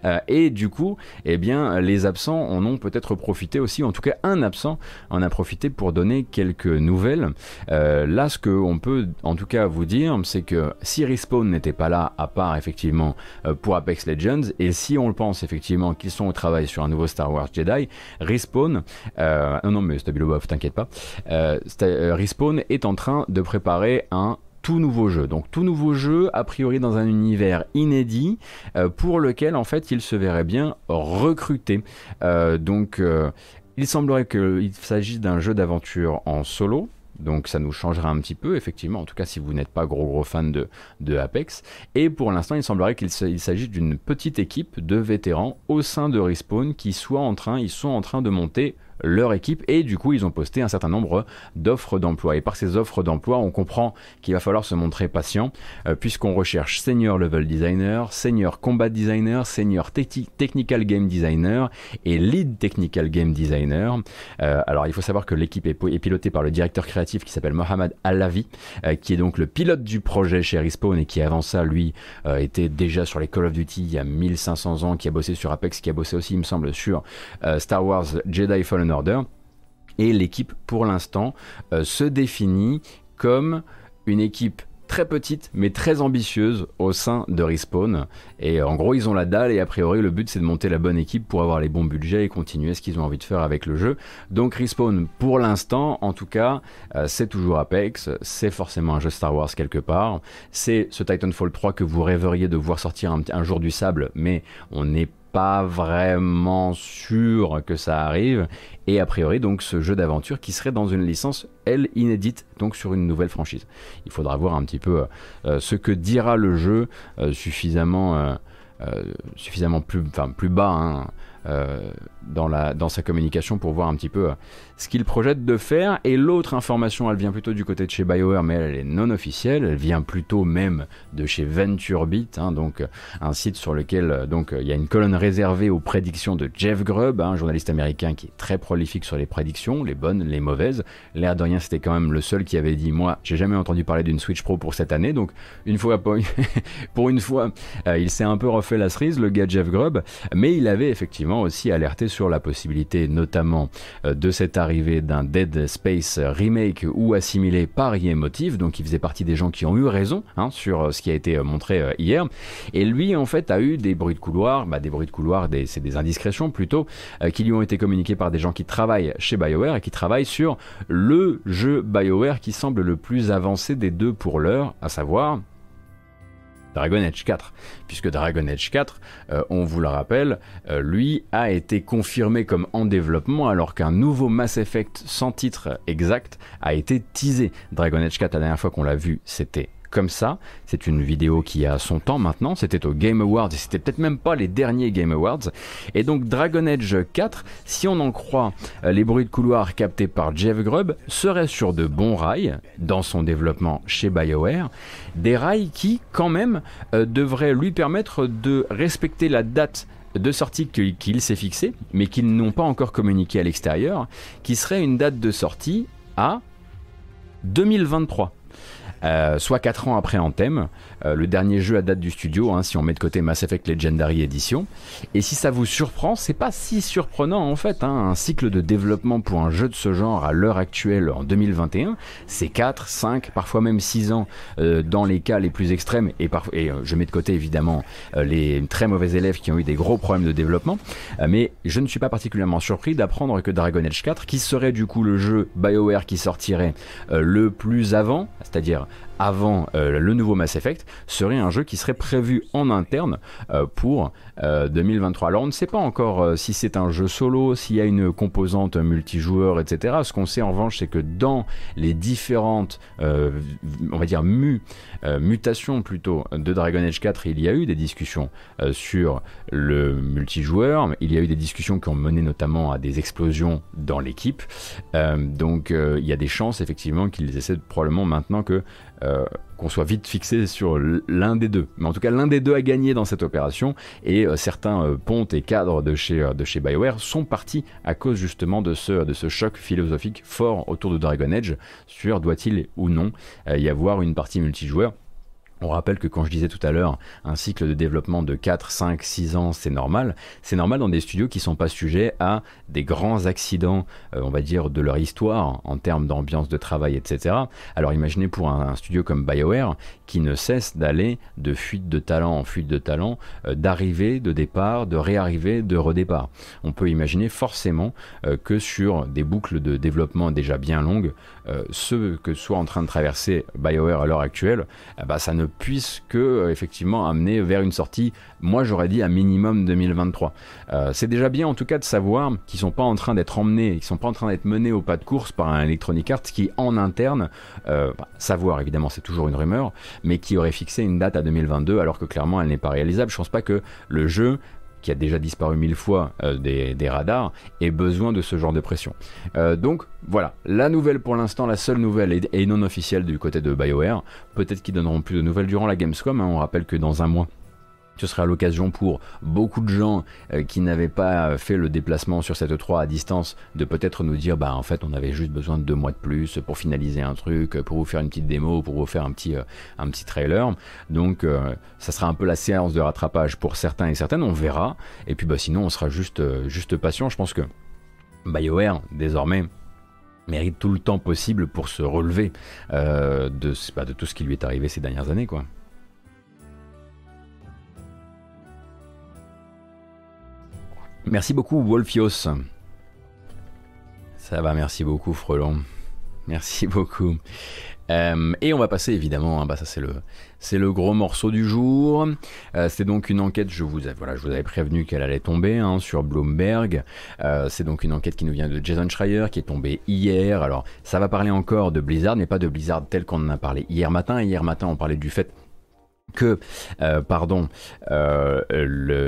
Euh, et du coup, eh bien, les absents en ont peut-être profité aussi, en tout cas un absent en a profité pour donner quelques nouvelles. Euh, là, ce qu'on peut en tout cas vous dire, c'est que si Respawn n'était pas là, à part effectivement euh, pour Apex Legends, et si on le pense effectivement qu'ils sont au travail sur un nouveau Star Wars Jedi, Respawn, non mais Stabilo t'inquiète pas, Respawn est en train de préparer un tout nouveau jeu. Donc tout nouveau jeu, a priori dans un univers inédit, euh, pour lequel en fait il se verrait bien recruter. Euh, donc euh, il semblerait qu'il s'agisse d'un jeu d'aventure en solo. donc ça nous changera un petit peu, effectivement, en tout cas si vous n'êtes pas gros gros fan de, de Apex. Et pour l'instant, il semblerait qu'il s'agisse d'une petite équipe de vétérans au sein de Respawn qui soit en train, ils sont en train de monter leur équipe et du coup ils ont posté un certain nombre d'offres d'emploi et par ces offres d'emploi on comprend qu'il va falloir se montrer patient euh, puisqu'on recherche senior level designer, senior combat designer, senior technical game designer et lead technical game designer. Euh, alors il faut savoir que l'équipe est, pilotée par le directeur créatif qui s'appelle Mohamed Alavi euh, qui est donc le pilote du projet chez Respawn et qui avant ça lui était déjà sur les Call of Duty il y a 1500 ans, qui a bossé sur Apex, qui a bossé aussi il me semble sur Star Wars Jedi Fallen Order. Et l'équipe, pour l'instant, euh, se définit comme une équipe très petite mais très ambitieuse au sein de Respawn. Et euh, en gros, ils ont la dalle et a priori, le but c'est de monter la bonne équipe pour avoir les bons budgets et continuer ce qu'ils ont envie de faire avec le jeu. Donc Respawn, pour l'instant, en tout cas, euh, c'est toujours Apex, c'est forcément un jeu Star Wars quelque part. C'est ce Titanfall 3 que vous rêveriez de voir sortir un, un jour du sable, mais on n'est pas vraiment sûr que ça arrive. Et a priori, donc, ce jeu d'aventure qui serait dans une licence, elle, inédite, donc sur une nouvelle franchise. Il faudra voir un petit peu euh, ce que dira le jeu euh, suffisamment, euh, suffisamment plus, plus bas. Hein, dans, sa communication pour voir un petit peu ce qu'il projette de faire. Et l'autre information, elle vient plutôt du côté de chez BioWare, mais elle est non officielle. Elle vient plutôt même de chez VentureBeat, hein, donc un site sur lequel euh, donc il y a une colonne réservée aux prédictions de Jeff Grubb, hein, un journaliste américain qui est très prolifique sur les prédictions, les bonnes, les mauvaises. L'air de rien, c'était quand même le seul qui avait dit moi, j'ai jamais entendu parler d'une Switch Pro pour cette année, donc une fois pour une *laughs* fois, euh, il s'est un peu refait la cerise, le gars Jeff Grubb, mais il avait effectivement aussi alerté sur la possibilité, notamment euh, de cette arrivée d'un Dead Space remake ou assimilé par Emotive, donc il faisait partie des gens qui ont eu raison hein, sur euh, ce qui a été euh, montré hier. Et lui, en fait, a eu des bruits de couloir, bah, des bruits de couloir, c'est des indiscrétions plutôt, qui lui ont été communiqués par des gens qui travaillent chez BioWare et qui travaillent sur le jeu BioWare qui semble le plus avancé des deux pour l'heure, à savoir Dragon Age 4, puisque Dragon Age 4, euh, on vous le rappelle, euh, lui a été confirmé comme en développement alors qu'un nouveau Mass Effect sans titre exact a été teasé. Dragon Age 4, la dernière fois qu'on l'a vu, c'était comme ça. C'est une vidéo qui a son temps maintenant. C'était au Game Awards et c'était peut-être même pas les derniers Game Awards. Et donc Dragon Age 4, si on en croit euh, les bruits de couloir captés par Jeff Grubb, serait sur de bons rails dans son développement chez BioWare. Des rails qui, quand même, euh, devraient lui permettre de respecter la date de sortie qu'il s'est fixée, mais qu'ils n'ont pas encore communiqué à l'extérieur, qui serait une date de sortie à 2023. Euh, soit 4 ans après Anthem, euh, le dernier jeu à date du studio, hein, si on met de côté Mass Effect Legendary Edition. Et si ça vous surprend, c'est pas si surprenant en fait, hein. un cycle de développement pour un jeu de ce genre à l'heure actuelle en 2021, c'est 4, 5, parfois même 6 ans euh, dans les cas les plus extrêmes, et, et je mets de côté évidemment les très mauvais élèves qui ont eu des gros problèmes de développement, mais je ne suis pas particulièrement surpris d'apprendre que Dragon Age 4, qui serait du coup le jeu BioWare qui sortirait le plus avant, c'est-à-dire avant euh, le nouveau Mass Effect serait un jeu qui serait prévu en interne euh, pour 2023. Euh, Alors on ne sait pas encore si c'est un jeu solo, s'il y a une composante multijoueur, etc. Ce qu'on sait en revanche, c'est que dans les différentes, on va dire, mutations plutôt de Dragon Age 4, il y a eu des discussions sur le multijoueur. Il y a eu des discussions qui ont mené notamment à des explosions dans l'équipe. donc il y a des chances effectivement qu'ils essaient probablement maintenant que euh, qu'on soit vite fixé sur l'un des deux. Mais en tout cas, l'un des deux a gagné dans cette opération et euh, certains euh, pontes et cadres de chez, de chez BioWare sont partis à cause justement de ce, choc philosophique fort autour de Dragon Age sur doit-il ou non y avoir une partie multijoueur. On rappelle que quand je disais tout à l'heure, un cycle de développement de 4, 5, 6 ans, c'est normal. C'est normal dans des studios qui sont pas sujets à des grands accidents, euh, on va dire, de leur histoire en termes d'ambiance de travail, etc. Alors imaginez pour un, studio comme BioWare qui ne cesse d'aller de fuite de talent en fuite de talent, euh, d'arrivée, de départ, de réarrivée, de redépart. On peut imaginer forcément euh, que sur des boucles de développement déjà bien longues, ce que soit en train de traverser BioWare à l'heure actuelle, bah, ça ne ne puisse que euh, effectivement amener vers une sortie, moi j'aurais dit à minimum 2023. Euh, c'est déjà bien en tout cas de savoir qu'ils sont pas en train d'être emmenés, qu'ils sont pas en train d'être menés au pas de course par un Electronic Arts qui en interne, euh, bah, savoir évidemment c'est toujours une rumeur, mais qui aurait fixé une date à 2022 alors que clairement elle n'est pas réalisable. Je pense pas que le jeu qui a déjà disparu mille fois euh, des, radars, ait besoin de ce genre de pression. Euh, donc voilà, la nouvelle pour l'instant, la seule nouvelle est, non officielle du côté de BioWare. Peut-être qu'ils donneront plus de nouvelles durant la Gamescom. Hein. On rappelle que dans un mois, ce sera l'occasion pour beaucoup de gens euh, qui n'avaient pas fait le déplacement sur cette 3 à distance de peut-être nous dire bah en fait on avait juste besoin de deux mois de plus pour finaliser un truc, pour vous faire une petite démo, pour vous faire un petit, euh, trailer. Donc euh, ça sera un peu la séance de rattrapage pour certains et certaines, on verra. Et puis bah sinon on sera juste, juste patient. Je pense que BioWare désormais mérite tout le temps possible pour se relever de, de tout ce qui lui est arrivé ces dernières années quoi. Merci beaucoup Wolfios. Ça va, merci beaucoup Frelon. Merci *laughs* beaucoup. Euh, et on va passer évidemment, hein, bah ça c'est le, gros morceau du jour. Euh, c'est donc une enquête, je vous, voilà, je vous avais prévenu qu'elle allait tomber hein, sur Bloomberg. Euh, c'est donc une enquête qui nous vient de Jason Schreier qui est tombée hier. Alors ça va parler encore de Blizzard, mais pas de Blizzard tel qu'on en a parlé hier matin. Hier matin on parlait du fait que, euh, pardon, euh,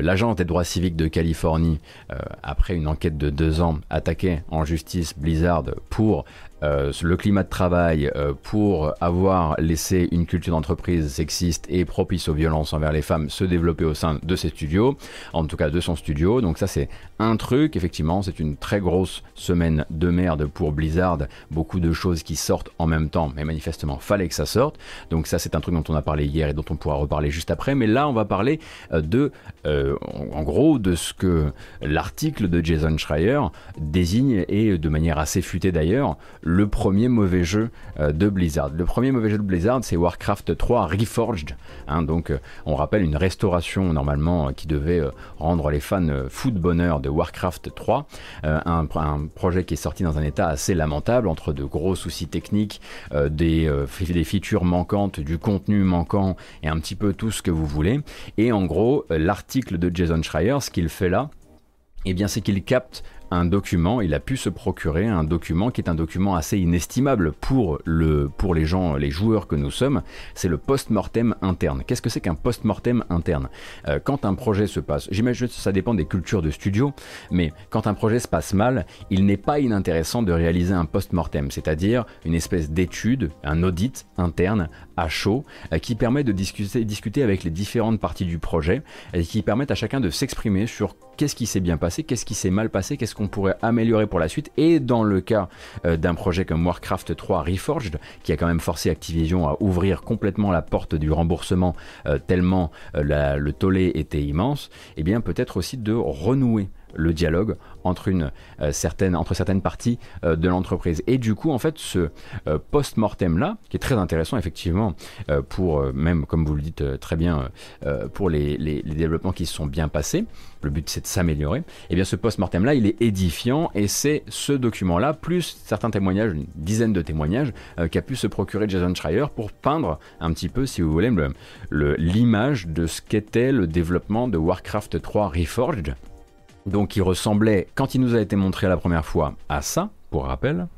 l'agent des droits civiques de Californie, euh, après une enquête de deux ans, attaquait en justice Blizzard pour euh, le climat de travail euh, pour avoir laissé une culture d'entreprise sexiste et propice aux violences envers les femmes se développer au sein de ses studios, en tout cas de son studio. Donc ça c'est un truc, effectivement, c'est une très grosse semaine de merde pour Blizzard, beaucoup de choses qui sortent en même temps, mais manifestement fallait que ça sorte. Donc ça c'est un truc dont on a parlé hier et dont on pourra reparler juste après, mais là on va parler euh, de, en gros, de ce que l'article de Jason Schreier désigne, et de manière assez futée d'ailleurs, le premier mauvais jeu euh, de Blizzard. Le premier mauvais jeu de Blizzard, c'est Warcraft 3 Reforged. Hein, donc, euh, on rappelle une restauration normalement euh, qui devait rendre les fans fou de bonheur de Warcraft 3. Un, projet qui est sorti dans un état assez lamentable entre de gros soucis techniques, des, des features manquantes, du contenu manquant et un petit peu tout ce que vous voulez. Et en gros, l'article de Jason Schreier, ce qu'il fait là, eh bien, c'est qu'il capte un document, il a pu se procurer un document qui est un document assez inestimable pour, le, pour les gens, les joueurs que nous sommes, c'est le post-mortem interne. Qu'est-ce que c'est qu'un post-mortem interne? Euh, Quand un projet se passe, j'imagine que ça dépend des cultures de studio, mais quand un projet se passe mal, il n'est pas inintéressant de réaliser un post-mortem, c'est-à-dire une espèce d'étude, un audit interne à chaud, euh, qui permet de discuter, avec les différentes parties du projet, et qui permettent à chacun de s'exprimer sur qu'est-ce qui s'est bien passé, qu'est-ce qui s'est mal passé, qu'est-ce qu'on pourrait améliorer pour la suite. Et dans le cas euh, d'un projet comme Warcraft 3 Reforged, qui a quand même forcé Activision à ouvrir complètement la porte du remboursement euh, tellement le tollé était immense, et eh bien peut-être aussi de renouer le dialogue entre, une, euh, certaine, entre certaines parties euh, de l'entreprise. Et du coup, en fait, ce euh, post-mortem-là, qui est très intéressant, effectivement, pour même, comme vous le dites très bien, pour les, les, développements qui se sont bien passés, le but c'est de s'améliorer, et eh bien ce post-mortem-là, il est édifiant, et c'est ce document-là, plus certains témoignages, une dizaine de témoignages, qu'a pu se procurer Jason Schreier pour peindre un petit peu, si vous voulez, l'image de ce qu'était le développement de Warcraft 3 Reforged, donc il ressemblait, quand il nous a été montré la première fois, à ça, pour rappel.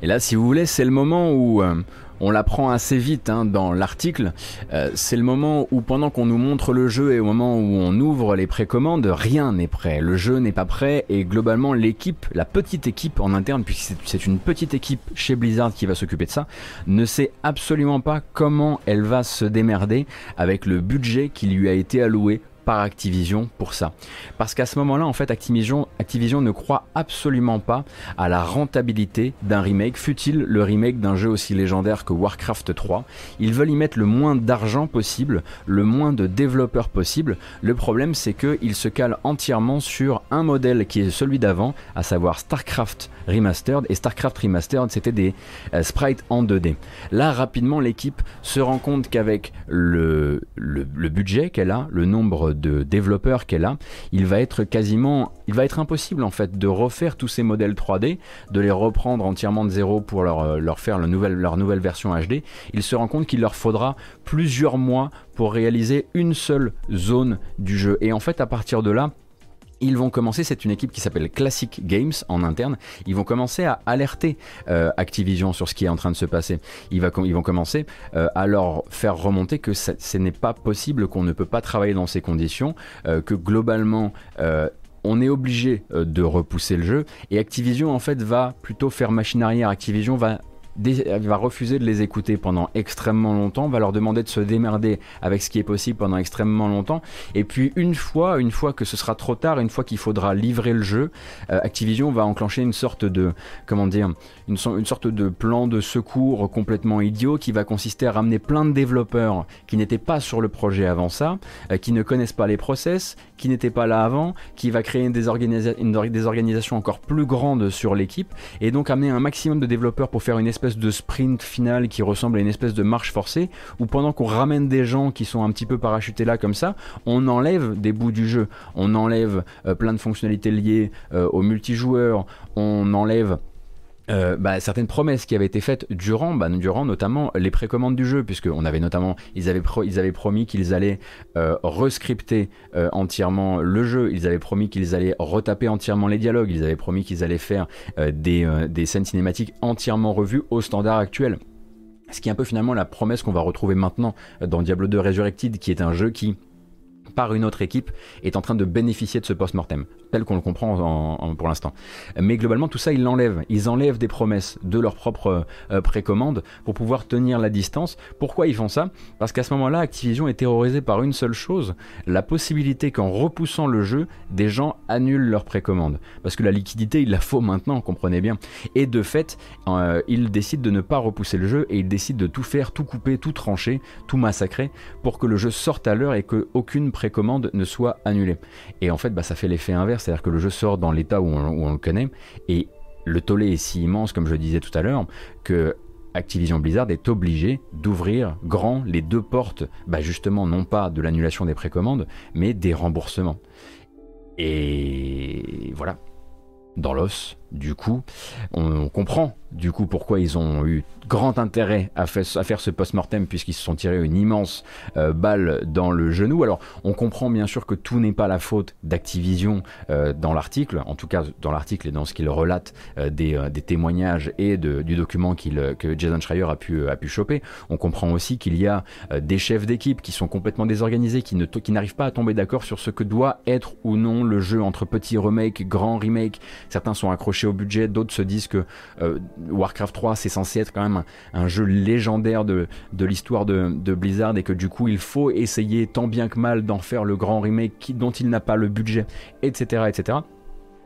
Et là, si vous voulez, c'est le moment où euh, on l'apprend assez vite hein, dans l'article. Euh, c'est le moment où pendant qu'on nous montre le jeu et au moment où on ouvre les précommandes, rien n'est prêt. Le jeu n'est pas prêt et globalement l'équipe, la petite équipe en interne, puisque c'est une petite équipe chez Blizzard qui va s'occuper de ça, ne sait absolument pas comment elle va se démerder avec le budget qui lui a été alloué par Activision pour ça. Parce qu'à ce moment-là, en fait, Activision, Activision ne croit absolument pas à la rentabilité d'un remake, fut-il le remake d'un jeu aussi légendaire que Warcraft 3. Ils veulent y mettre le moins d'argent possible, le moins de développeurs possible. Le problème, c'est qu'ils se calent entièrement sur un modèle qui est celui d'avant, à savoir StarCraft Remastered. Et StarCraft Remastered, c'était des euh, sprites en 2D. Là, rapidement, l'équipe se rend compte qu'avec le, le, le budget qu'elle a, le nombre de développeurs qu'elle a, il va être quasiment, il va être impossible en fait de refaire tous ces modèles 3D, de les reprendre entièrement de zéro pour leur, euh, leur faire nouvelle, leur nouvelle version HD. Il se rend compte qu'il leur faudra plusieurs mois pour réaliser une seule zone du jeu. Et en fait, à partir de là, ils vont commencer, c'est une équipe qui s'appelle Classic Games en interne, ils vont commencer à alerter euh, Activision sur ce qui est en train de se passer. Ils, vont commencer euh, à leur faire remonter que ce n'est pas possible, qu'on ne peut pas travailler dans ces conditions, euh, que globalement on est obligé de repousser le jeu et Activision en fait va plutôt faire machine arrière. Activision va va refuser de les écouter pendant extrêmement longtemps, va leur demander de se démerder avec ce qui est possible pendant extrêmement longtemps. Et puis une fois, une fois que ce sera trop tard, une fois qu'il faudra livrer le jeu, euh, Activision va enclencher une sorte de, comment dire, une, une, sorte de plan de secours complètement idiot qui va consister à ramener plein de développeurs qui n'étaient pas sur le projet avant ça, euh, qui ne connaissent pas les process, qui n'étaient pas là avant, qui va créer des, des organisations encore plus grandes sur l'équipe et donc amener un maximum de développeurs pour faire une espèce de sprint final qui ressemble à une espèce de marche forcée, où pendant qu'on ramène des gens qui sont un petit peu parachutés là comme ça, on enlève des bouts du jeu, on enlève euh, plein de fonctionnalités liées euh, au multijoueur, on enlève euh, bah, certaines promesses qui avaient été faites durant, bah, durant notamment les précommandes du jeu, puisque on avait notamment, ils avaient, ils avaient promis qu'ils allaient euh, rescripter euh, entièrement le jeu, ils avaient promis qu'ils allaient retaper entièrement les dialogues, ils avaient promis qu'ils allaient faire des, des scènes cinématiques entièrement revues au standard actuel. Ce qui est un peu finalement la promesse qu'on va retrouver maintenant dans Diablo 2 Resurrected, qui est un jeu qui par une autre équipe est en train de bénéficier de ce post-mortem tel qu'on le comprend pour l'instant. Mais globalement, tout ça, ils l'enlèvent. Ils enlèvent des promesses de leur propre euh, précommande pour pouvoir tenir la distance. Pourquoi ils font ça? Parce qu'à ce moment-là, Activision est terrorisé par une seule chose, la possibilité qu'en repoussant le jeu, des gens annulent leur précommande. Parce que la liquidité, il la faut maintenant, comprenez bien. Et de fait, euh, ils décident de ne pas repousser le jeu et ils décident de tout faire, tout couper, tout trancher, tout massacrer pour que le jeu sorte à l'heure et qu'aucune précommande ne soit annulée. Et en fait, bah, ça fait l'effet inverse c'est-à-dire que le jeu sort dans l'état où, on, le connaît, et le tollé est si immense, comme je disais tout à l'heure, que Activision Blizzard est obligé d'ouvrir grand les deux portes, bah justement non pas de l'annulation des précommandes, mais des remboursements. Et voilà, dans l'os, du coup, on comprend du coup pourquoi ils ont eu grand intérêt à, faire ce post-mortem puisqu'ils se sont tirés une immense euh, balle dans le genou. Alors on comprend bien sûr que tout n'est pas la faute d'Activision euh, dans l'article, en tout cas dans l'article et dans ce qu'il relate euh, des, témoignages et du document que Jason Schreier a pu, a pu choper. On comprend aussi qu'il y a des chefs d'équipe qui sont complètement désorganisés, qui, qui n'arrivent pas à tomber d'accord sur ce que doit être ou non le jeu entre petits remakes, grands remakes. Certains sont accrochés au budget, d'autres se disent que Warcraft 3 c'est censé être quand même un, jeu légendaire de, l'histoire de, Blizzard et que du coup il faut essayer tant bien que mal d'en faire le grand remake dont il n'a pas le budget, etc. etc.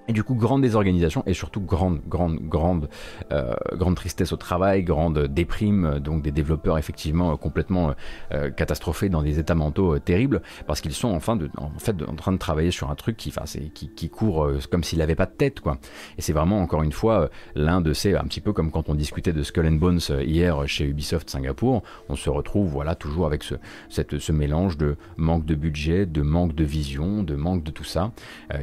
Et du coup, grande désorganisation et surtout grande, grande, grande, euh, grande tristesse au travail, grande déprime, donc des développeurs effectivement complètement euh, catastrophés dans des états mentaux euh, terribles parce qu'ils sont enfin de, en fait en train de travailler sur un truc qui, enfin, qui, qui court comme s'il n'avait pas de tête, quoi. Et c'est vraiment encore une fois l'un de ces, un petit peu comme quand on discutait de Skull and Bones hier chez Ubisoft Singapour, on se retrouve voilà toujours avec ce, cette, ce mélange de manque de budget, de manque de vision, de manque de tout ça,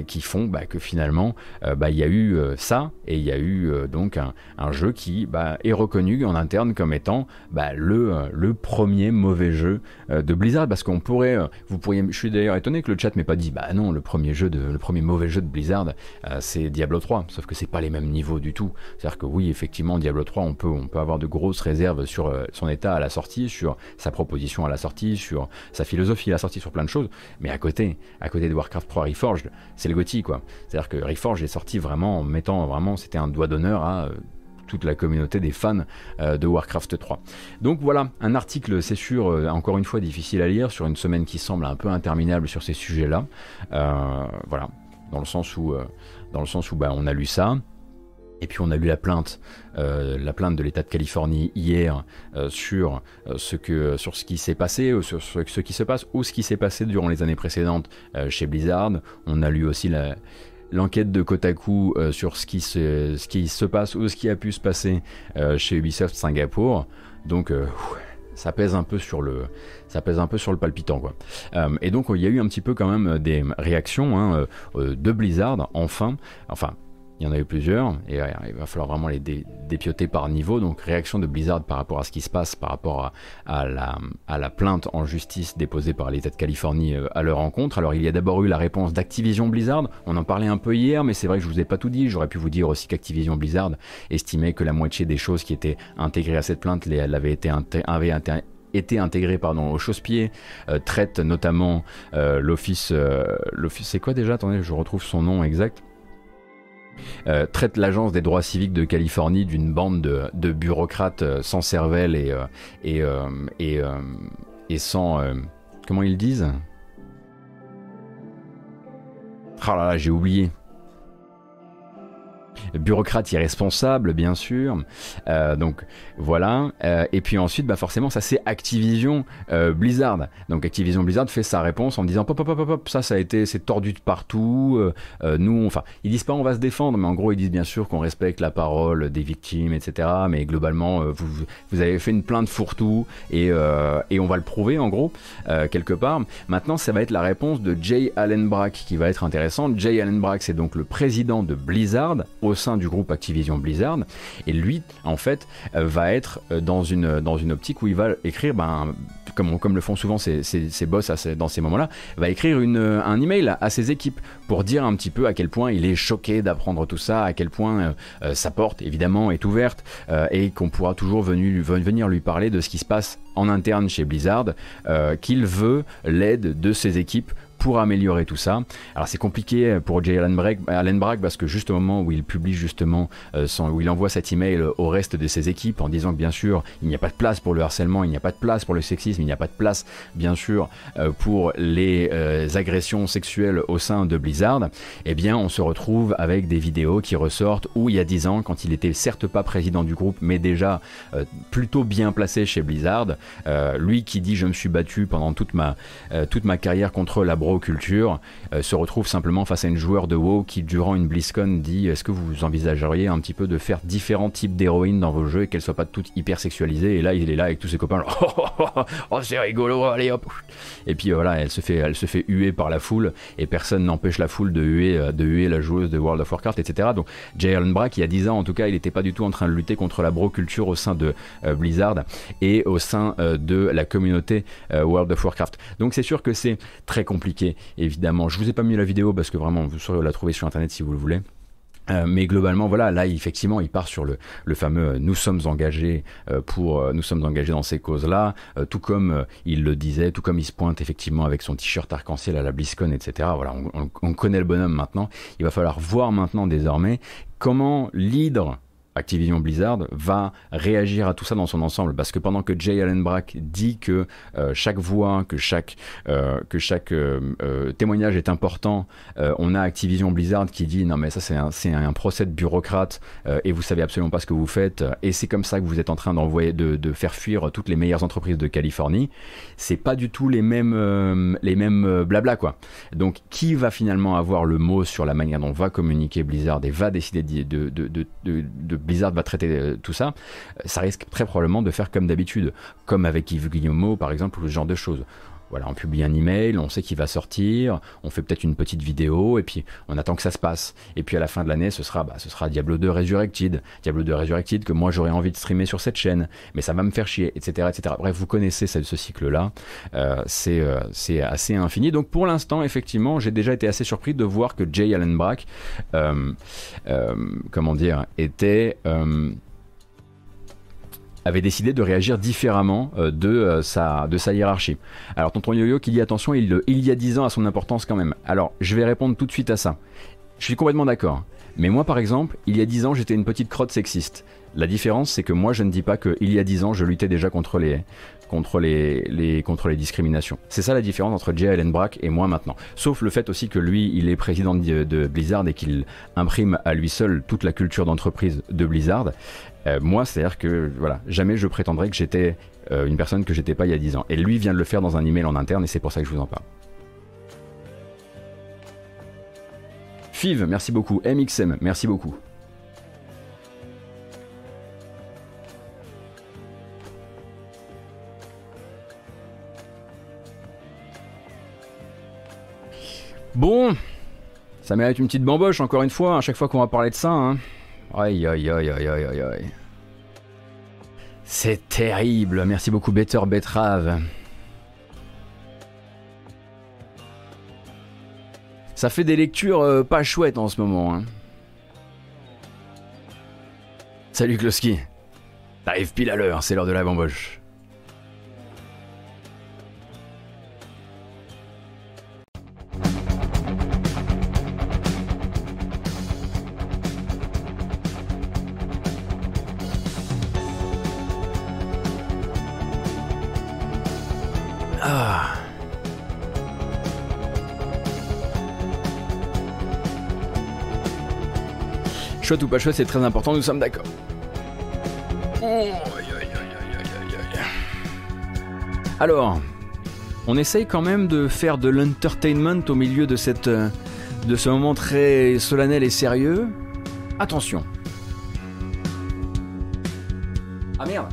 qui font bah, que finalement euh, bah, il y a eu euh, ça et il y a eu euh, donc un, jeu qui bah, est reconnu en interne comme étant bah, le, premier mauvais jeu de Blizzard. Parce qu'on pourrait, vous pourriez, je suis d'ailleurs étonné que le chat m'ait pas dit bah non le premier jeu le premier mauvais jeu de Blizzard c'est Diablo 3 sauf que c'est pas les mêmes niveaux du tout. C'est à dire que oui effectivement Diablo 3 on peut on peut avoir de grosses réserves sur son état à la sortie sur sa proposition à la sortie sur sa philosophie à la sortie sur plein de choses. Mais à côté à côté de Warcraft 3 Reforged c'est le gothic quoi. C'est à dire que Forge est sorti vraiment en mettant vraiment, c'était un doigt d'honneur à euh, toute la communauté des fans de Warcraft 3. Donc voilà, un article, c'est sûr, encore une fois difficile à lire sur une semaine qui semble un peu interminable sur ces sujets-là. voilà, dans le sens où, dans le sens où bah, on a lu ça. Et puis on a lu la plainte, euh, la plainte de l'État de Californie hier euh, sur, euh, ce que, sur ce qui s'est passé, ou sur ce, qui se passe, ou ce qui s'est passé durant les années précédentes chez Blizzard. On a lu aussi l'enquête de Kotaku sur ce qui, se, ce qui se passe ou ce qui a pu se passer chez Ubisoft Singapour. Donc ça pèse un peu sur le ça pèse un peu sur le palpitant quoi. et donc il y a eu un petit peu quand même des réactions hein, de Blizzard enfin enfin il y en a eu plusieurs, et il va falloir vraiment les dépioter par niveau. Donc réaction de Blizzard par rapport à ce qui se passe, par rapport à, la, plainte en justice déposée par l'État de Californie euh, à leur rencontre. Alors il y a d'abord eu la réponse d'Activision Blizzard, on en parlait un peu hier, mais c'est vrai que je vous ai pas tout dit. J'aurais pu vous dire aussi qu'Activision Blizzard estimait que la moitié des choses qui étaient intégrées à cette plainte les, avaient été, pardon, au chausse-pied, euh, traite notamment euh, l'office... l'office c'est quoi déjà? Attendez, je retrouve son nom exact. Euh, traite l'agence des droits civiques de Californie d'une bande de, bureaucrates euh, sans cervelle et, euh, et, et, sans... comment ils disent? Ah là là, j'ai oublié bureaucrate irresponsable, bien sûr. Euh, donc voilà. Euh, et puis ensuite, bah forcément, ça c'est Activision euh, Blizzard. Donc Activision Blizzard fait sa réponse en disant pop pop pop pop, ça ça a été c'est tordu de partout. nous, enfin, ils disent pas on va se défendre, mais en gros ils disent bien sûr qu'on respecte la parole des victimes, etc. Mais globalement, vous, vous avez fait une plainte fourre-tout et, et on va le prouver en gros quelque part. Maintenant, ça va être la réponse de Jay Allen Brack qui va être intéressante. Jay Allen Brack, c'est donc le président de Blizzard sein du groupe Activision Blizzard. Et lui, en fait, euh, va être euh, dans une, dans une optique où il va écrire, ben, comme, comme le font souvent ses, ses, boss dans ces moments-là, va écrire une, un email à ses équipes pour dire un petit peu à quel point il est choqué d'apprendre tout ça, à quel point euh, sa porte, évidemment, est ouverte et qu'on pourra toujours venir lui parler de ce qui se passe en interne chez Blizzard, qu'il veut l'aide de ses équipes pour améliorer tout ça. Alors c'est compliqué pour Jay Allen Bragg, parce que juste au moment où il publie justement, euh, où il envoie cet email au reste de ses équipes en disant que bien sûr il n'y a pas de place pour le harcèlement, il n'y a pas de place pour le sexisme, il n'y a pas de place bien sûr euh, pour les euh, agressions sexuelles au sein de Blizzard, eh bien on se retrouve avec des vidéos qui ressortent où il y a 10 ans, quand il était certes pas président du groupe, mais déjà plutôt bien placé chez Blizzard, lui qui dit je me suis battu pendant toute ma, toute ma carrière contre la culture euh, se retrouve simplement face à une joueur de WoW qui, durant une BlizzCon, dit Est-ce que vous envisageriez un petit peu de faire différents types d'héroïnes dans vos jeux et qu'elles soient pas toutes hyper sexualisées? Et là, il est là avec tous ses copains, *laughs* oh, c'est rigolo, allez hop Et puis voilà, elle se, fait, elle se fait huer par la foule et personne n'empêche la foule de huer, euh, de huer la joueuse de World of Warcraft, etc. Donc, Jay Brack, il y a 10 ans en tout cas, il n'était pas du tout en train de lutter contre la bro culture au sein de euh, Blizzard et au sein de la communauté World of Warcraft. Donc, c'est sûr que c'est très compliqué évidemment. Je vous ai pas mis la vidéo parce que vraiment, vous saurez la trouver sur internet si vous le voulez. Euh, mais globalement, voilà, là, effectivement, il part sur le, fameux euh, nous sommes engagés euh, pour, nous sommes engagés dans ces causes-là, tout comme il le disait, tout comme il se pointe effectivement avec son t-shirt arc-en-ciel à la BlizzCon, etc. Voilà, on, connaît le bonhomme maintenant. Il va falloir voir maintenant désormais comment l'hydre Activision Blizzard va réagir à tout ça dans son ensemble parce que pendant que Jay Allen Brack dit que euh, chaque voix, que chaque, euh, que chaque euh, témoignage est important, on a Activision Blizzard qui dit non mais ça c'est un, procès de bureaucrate et vous savez absolument pas ce que vous faites et c'est comme ça que vous êtes en train d'envoyer de, faire fuir toutes les meilleures entreprises de Californie. C'est pas du tout les mêmes les mêmes blabla quoi. Donc qui va finalement avoir le mot sur la manière dont va communiquer Blizzard et va décider de, de, de, de Blizzard va traiter euh, tout ça, euh, ça risque très probablement de faire comme d'habitude, comme avec Yves Guillemot par exemple, ou ce genre de choses. Voilà, on publie un email, on sait qu'il va sortir, on fait peut-être une petite vidéo et puis on attend que ça se passe. Et puis à la fin de l'année, ce sera, bah, ce sera Diablo 2 Resurrected, Diablo 2 Resurrected que moi j'aurais envie de streamer sur cette chaîne, mais ça va me faire chier, etc., etc. Bref, vous connaissez ce, cycle-là, euh, c'est euh, c'est assez infini. Donc pour l'instant, effectivement, j'ai déjà été assez surpris de voir que Jay Allen Brack, euh, comment dire, était avait décidé de réagir différemment euh, de, euh, sa, de sa hiérarchie. Alors tonton Yo-Yo qui dit attention, il, il y a 10 ans à son importance quand même. Alors je vais répondre tout de suite à ça. Je suis complètement d'accord. Mais moi par exemple, il y a 10 ans j'étais une petite crotte sexiste. La différence, c'est que moi, je ne dis pas qu'il y a 10 ans, je luttais déjà contre les, contre les, contre les discriminations. C'est ça la différence entre Jay Allen Brack et moi maintenant. Sauf le fait aussi que lui, il est président de, de Blizzard et qu'il imprime à lui seul toute la culture d'entreprise de Blizzard. Euh, moi, c'est-à-dire que voilà, jamais je prétendrais que j'étais euh, une personne que j'étais pas il y a 10 ans. Et lui vient de le faire dans un email en interne et c'est pour ça que je vous en parle. Fiv, merci beaucoup. MXM, merci beaucoup. Bon, ça mérite une petite bamboche encore une fois, à chaque fois qu'on va parler de ça. Hein. Aïe aïe aïe aïe aïe aïe. C'est terrible, merci beaucoup Better Betrave. Ça fait des lectures euh, pas chouettes en ce moment. Hein. Salut Kloski. T'arrives pile à l'heure, c'est l'heure de la bamboche. Chouette ou pas chouette, c'est très important, nous sommes d'accord. Alors, on essaye quand même de faire de l'entertainment au milieu de, cette, de ce moment très solennel et sérieux. Attention. Ah merde.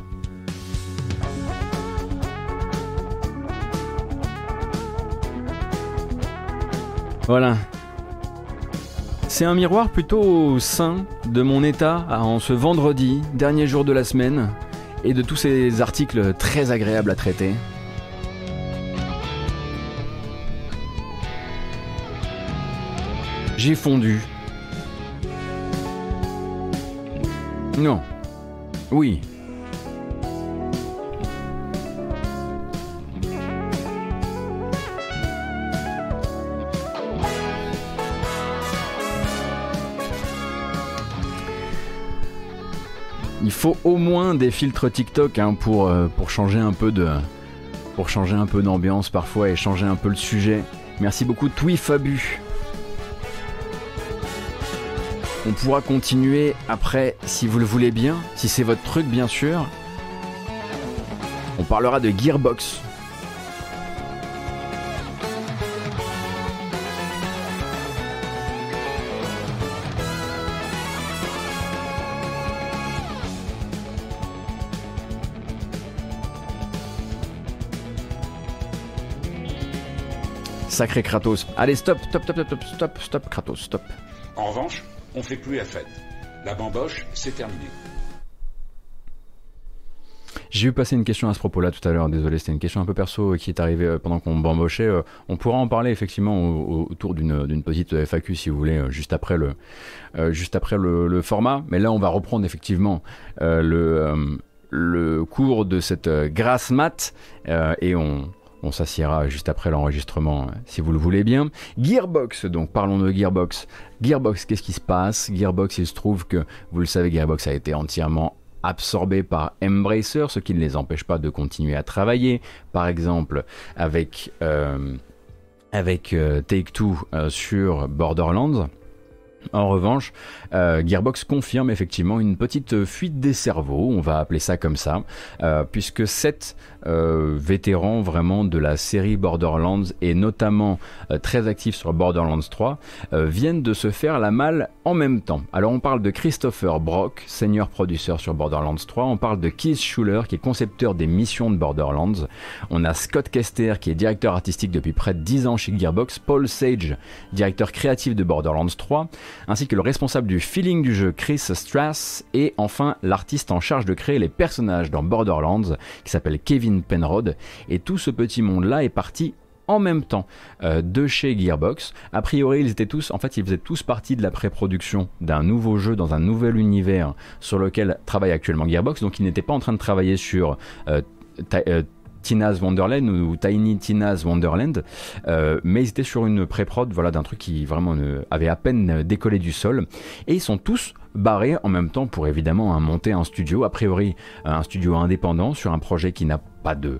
Voilà. C'est un miroir plutôt sain de mon état en ce vendredi, dernier jour de la semaine, et de tous ces articles très agréables à traiter. J'ai fondu. Non. Oui. Il faut au moins des filtres TikTok hein, pour, euh, pour changer un peu pour changer un peu d'ambiance parfois et changer un peu le sujet. Merci beaucoup Twifabu. On pourra continuer après si vous le voulez bien, si c'est votre truc bien sûr. On parlera de Gearbox. Sacré Kratos. Allez, stop, stop, stop, stop, stop, stop, Kratos, stop. En revanche, on fait plus la fête. La bamboche, c'est terminé. J'ai eu passer une question à ce propos-là tout à l'heure, désolé, c'était une question un peu perso qui est arrivée euh, pendant qu'on bambochait. Euh, On pourra en parler effectivement au- autour d'une d'une petite FAQ si vous voulez, euh, juste après le, euh, juste après le, le format. Mais là, on va reprendre effectivement euh, le, euh, le cours de cette euh, grasse mat euh, et on, on s'assiera juste après l'enregistrement, euh, si vous le voulez bien. Gearbox, donc parlons de Gearbox. Gearbox, qu'est-ce qui se passe? Gearbox, il se trouve que, vous le savez, Gearbox a été entièrement absorbé par Embracer, ce qui ne les empêche pas de continuer à travailler. Par exemple, avec, euh, euh, Take-Two euh, sur Borderlands. En revanche, euh, Gearbox confirme effectivement une petite fuite des cerveaux, on va appeler ça comme ça, euh, puisque sept euh, vétérans vraiment de la série Borderlands et notamment très actifs sur Borderlands 3 euh, viennent de se faire la malle en même temps. Alors on parle de Christopher Brock, senior producer sur Borderlands 3, on parle de Keith Schuller qui est concepteur des missions de Borderlands, on a Scott Kester qui est directeur artistique depuis près de 10 ans chez Gearbox, Paul Sage, directeur créatif de Borderlands 3, ainsi que le responsable du feeling du jeu Chris Strass et enfin l'artiste en charge de créer les personnages dans Borderlands qui s'appelle Kevin Penrod et tout ce petit monde là est parti en même temps euh, de chez Gearbox. A priori, ils étaient tous, en fait, ils faisaient tous partie de la pré-production d'un nouveau jeu dans un nouvel univers sur lequel travaille actuellement Gearbox. Donc, ils n'étaient pas en train de travailler sur euh, euh, Tina's Wonderland ou Tiny Tina's Wonderland, mais ils étaient sur une pré-prod voilà, d'un truc qui vraiment avait à peine décollé du sol, et ils sont tous barrés en même temps pour évidemment monter un studio, a priori un studio indépendant sur un projet qui n'a pas de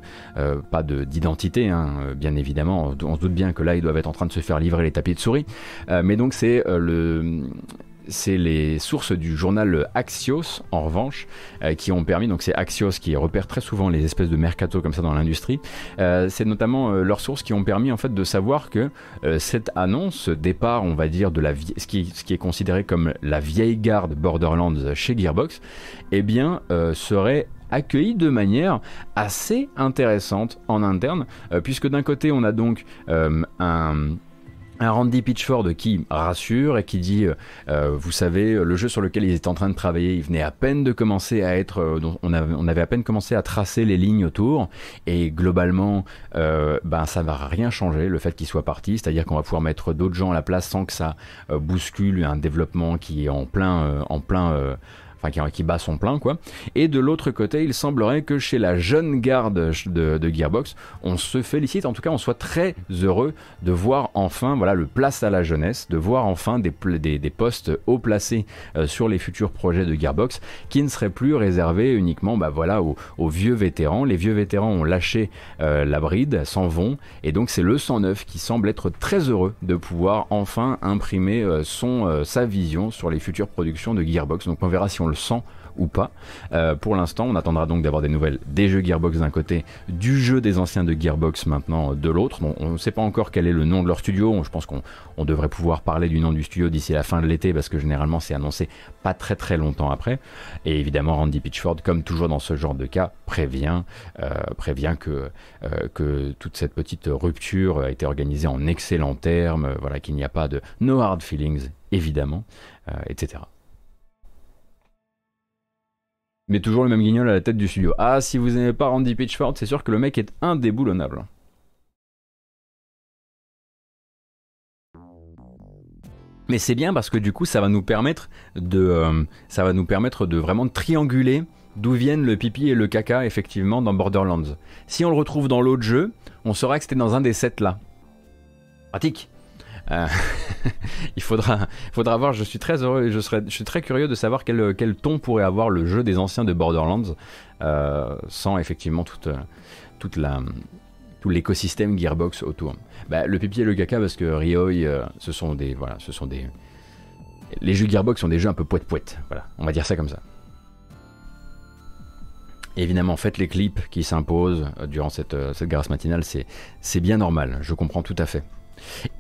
pas d'identité, hein, bien évidemment. On se doute bien que là, ils doivent être en train de se faire livrer les tapis de souris. mais donc c'est le c'est les sources du journal Axios, en revanche, euh, qui ont permis, donc c'est Axios qui repère très souvent les espèces de mercato comme ça dans l'industrie, euh, c'est notamment euh, leurs sources qui ont permis en fait de savoir que cette annonce, ce départ, on va dire, de la ce qui, ce qui est considéré comme la vieille garde Borderlands chez Gearbox, eh bien, serait accueilli de manière assez intéressante en interne, puisque d'un côté on a donc un un Randy Pitchford qui rassure et qui dit, euh, euh, vous savez, le jeu sur lequel ils étaient en train de travailler, il venait à peine de commencer à être, euh, on, avait, à peine commencé à tracer les lignes autour, et globalement, ben ça va rien changer le fait qu'il soit parti, c'est-à-dire qu'on va pouvoir mettre d'autres gens à la place sans que ça bouscule un développement qui est en plein, en plein enfin qui, bat son plein quoi. Et de l'autre côté, il semblerait que chez la jeune garde de, Gearbox, on se félicite, en tout cas on soit très heureux de voir enfin voilà le place à la jeunesse, de voir enfin des, des, postes haut placés euh, sur les futurs projets de Gearbox qui ne seraient plus réservés uniquement bah, voilà, aux, vieux vétérans. Les vieux vétérans ont lâché euh, la bride, s'en vont, et donc c'est le 109 qui semble être très heureux de pouvoir enfin imprimer euh, son, sa vision sur les futures productions de Gearbox. Donc on verra si on le sent ou pas. Euh, pour l'instant, on attendra donc d'avoir des nouvelles des jeux Gearbox d'un côté, du jeu des anciens de Gearbox maintenant de l'autre. on ne sait pas encore quel est le nom de leur studio. Je pense qu'on devrait pouvoir parler du nom du studio d'ici la fin de l'été parce que généralement c'est annoncé pas très très longtemps après. Et évidemment, Randy Pitchford, comme toujours dans ce genre de cas, prévient, euh, prévient que, euh, que toute cette petite rupture a été organisée en excellents termes, voilà, qu'il n'y a pas de no hard feelings, évidemment, etc. Mais toujours le même guignol à la tête du studio. Ah, si vous n'aimez pas Randy Pitchford, c'est sûr que le mec est indéboulonnable. Mais c'est bien parce que du coup, ça va nous permettre de, euh, ça va nous permettre de vraiment trianguler d'où viennent le pipi et le caca effectivement dans Borderlands. Si on le retrouve dans l'autre jeu, on saura que c'était dans un des sept là. Pratique. Euh, *laughs* il faudra, voir. Je suis très heureux, je suis très curieux de savoir quel, ton pourrait avoir le jeu des anciens de Borderlands, euh, sans effectivement toute, tout l'écosystème Gearbox autour. Bah, le pipi et le caca parce que Rioi, euh, sont des, voilà, ce sont des, les jeux Gearbox sont des jeux un peu poète poète. Voilà, on va dire ça comme ça. évidemment, faites les clips qui s'imposent durant cette grâce matinale, c'est bien normal, je comprends tout à fait.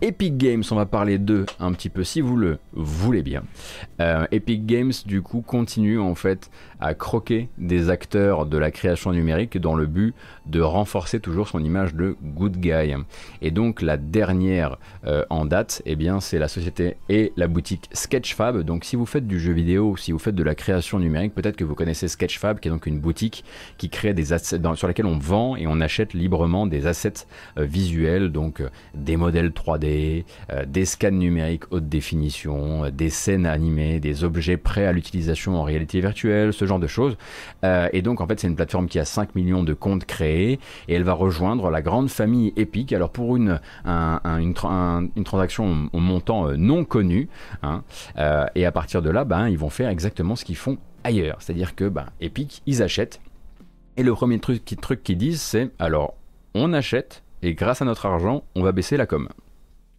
Epic Games, on va parler d'eux un petit peu si vous le voulez bien. Euh, Epic Games, du coup, continue en fait à croquer des acteurs de la création numérique dans le but de renforcer toujours son image de good guy. Et donc la dernière euh, en date, eh bien, c'est la société et la boutique Sketchfab. Donc si vous faites du jeu vidéo, si vous faites de la création numérique, peut-être que vous connaissez Sketchfab, qui est donc une boutique qui crée des assets sur laquelle on vend et on achète librement des assets euh, visuels, donc des modèles 3D, euh, des scans numériques haute définition, euh, des scènes animées, des objets prêts à l'utilisation en réalité virtuelle, ce genre de choses. Euh, et donc en fait c'est une plateforme qui a 5 millions de comptes créés et elle va rejoindre la grande famille Epic. Alors pour une, une, transaction au, montant non connu, hein, et à partir de là, ben, ils vont faire exactement ce qu'ils font ailleurs. C'est-à-dire que ben, Epic, ils achètent. Et le premier truc, truc qu'ils disent, c'est alors on achète et grâce à notre argent, on va baisser la com.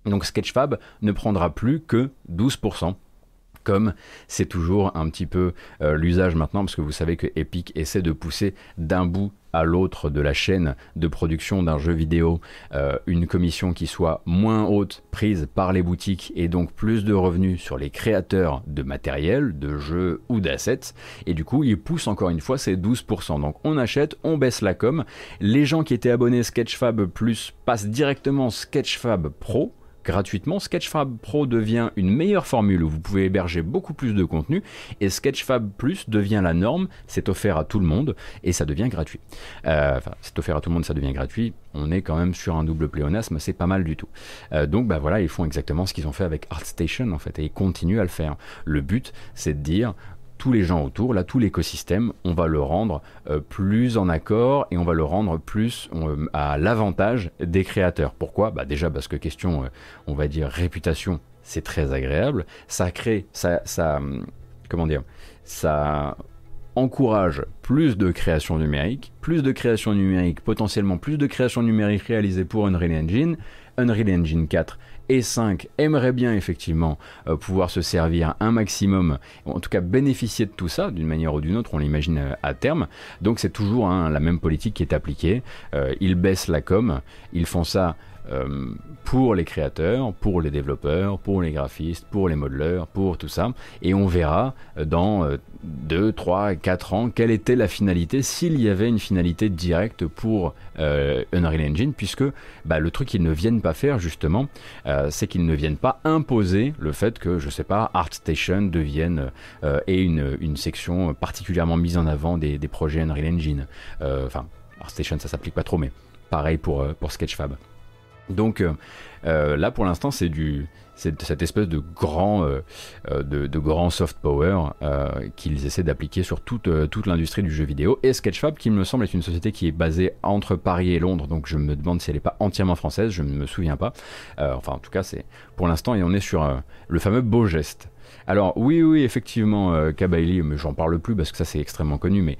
Donc Sketchfab ne prendra plus que 12% comme c'est toujours un petit peu euh, l'usage maintenant, parce que vous savez que Epic essaie de pousser d'un bout à l'autre de la chaîne de production d'un jeu vidéo euh, une commission qui soit moins haute prise par les boutiques et donc plus de revenus sur les créateurs de matériel, de jeux ou d'assets. Et du coup, il pousse encore une fois ces 12%. Donc on achète, on baisse la com. Les gens qui étaient abonnés Sketchfab Plus passent directement Sketchfab Pro gratuitement. Sketchfab Pro devient une meilleure formule où vous pouvez héberger beaucoup plus de contenu et Sketchfab Plus devient la norme. C'est offert à tout le monde et ça devient gratuit. Euh, enfin, c'est offert à tout le monde, ça devient gratuit. On est quand même sur un double pléonasme, c'est pas mal du tout. Euh, donc bah voilà, ils font exactement ce qu'ils ont fait avec ArtStation en fait et ils continuent à le faire. Le but, c'est de dire tous les gens autour, là, tout l'écosystème, on va le rendre euh, plus en accord et on va le rendre plus euh, à l'avantage des créateurs. Pourquoi? Bah Déjà parce que question, euh, on va dire, réputation, c'est très agréable. Ça crée, ça, ça, comment dire, ça encourage plus de création numérique, plus de création numérique, potentiellement plus de création numérique réalisée pour Unreal Engine. Unreal Engine 4 et 5 aimeraient bien effectivement euh, pouvoir se servir un maximum, en tout cas bénéficier de tout ça d'une manière ou d'une autre, on l'imagine euh, à terme. Donc c'est toujours hein, la même politique qui est appliquée. Euh, ils baissent la com, ils font ça euh, pour les créateurs, pour les développeurs, pour les graphistes, pour les modeleurs, pour tout ça. Et on verra euh, dans 2, 3, 4 ans quelle était la finalité, s'il y avait une finalité directe pour euh, Unreal Engine, puisque bah, le truc qu'ils ne viennent pas faire justement, c'est qu'ils ne viennent pas imposer le fait que, je sais pas, ArtStation devienne et une, section particulièrement mise en avant des, projets Unreal Engine. Enfin, ArtStation ça s'applique pas trop, mais pareil pour Sketchfab. Donc euh, euh, là, pour l'instant, c'est cette espèce de grand, euh, de, grand soft power qu'ils essaient d'appliquer sur toute, l'industrie du jeu vidéo. Et Sketchfab, qui me semble être une société qui est basée entre Paris et Londres, donc je me demande si elle n'est pas entièrement française, je ne me souviens pas. enfin, en tout cas, c'est pour l'instant, et on est sur le fameux beau geste. Alors oui, oui, effectivement, euh, Kabaili, mais j'en parle plus parce que ça c'est extrêmement connu, mais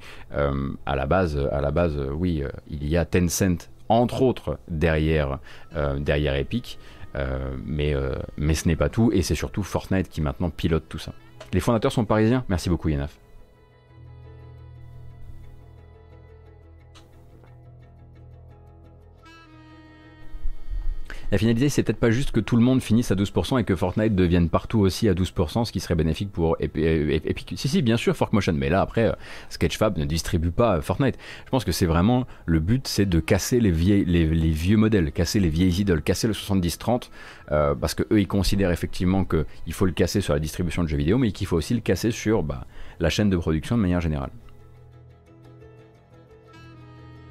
à la base, à la base, oui, il y a Tencent entre autres derrière, euh, Epic. Euh, mais, euh, mais ce n'est pas tout, et c'est surtout Fortnite qui maintenant pilote tout ça. Les fondateurs sont parisiens, merci beaucoup Yanaf. La finalité, c'est peut-être pas juste que tout le monde finisse à 12% et que Fortnite devienne partout aussi à 12%, ce qui serait bénéfique pour. Si, si, bien sûr, Forkmotion, mais là, après, euh, Sketchfab ne distribue pas euh, Fortnite. Je pense que c'est vraiment le but, c'est de casser les, vieux modèles, casser les vieilles idoles, casser le 70-30, euh, parce que eux, ils considèrent effectivement qu'il faut le casser sur la distribution de jeux vidéo, mais qu'il faut aussi le casser sur bah, la chaîne de production de manière générale.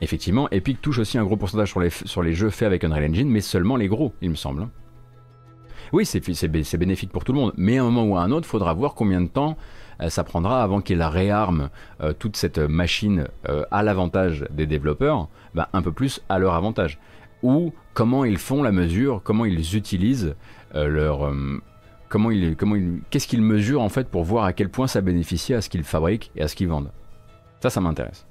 Effectivement, Epic touche aussi un gros pourcentage sur les, jeux faits avec Unreal Engine, mais seulement les gros, il me semble. Hein. Oui, c'est bénéfique pour tout le monde, mais à un moment ou à un autre, il faudra voir combien de temps euh, ça prendra avant qu'ils réarment euh, toute cette machine euh, à l'avantage des développeurs, bah, un peu plus à leur avantage. Ou comment ils font la mesure, comment ils utilisent leur... comment ils, comment qu'est-ce qu'ils mesurent en fait pour voir à quel point ça bénéficie à ce qu'ils fabriquent et à ce qu'ils vendent. Ça, ça m'intéresse.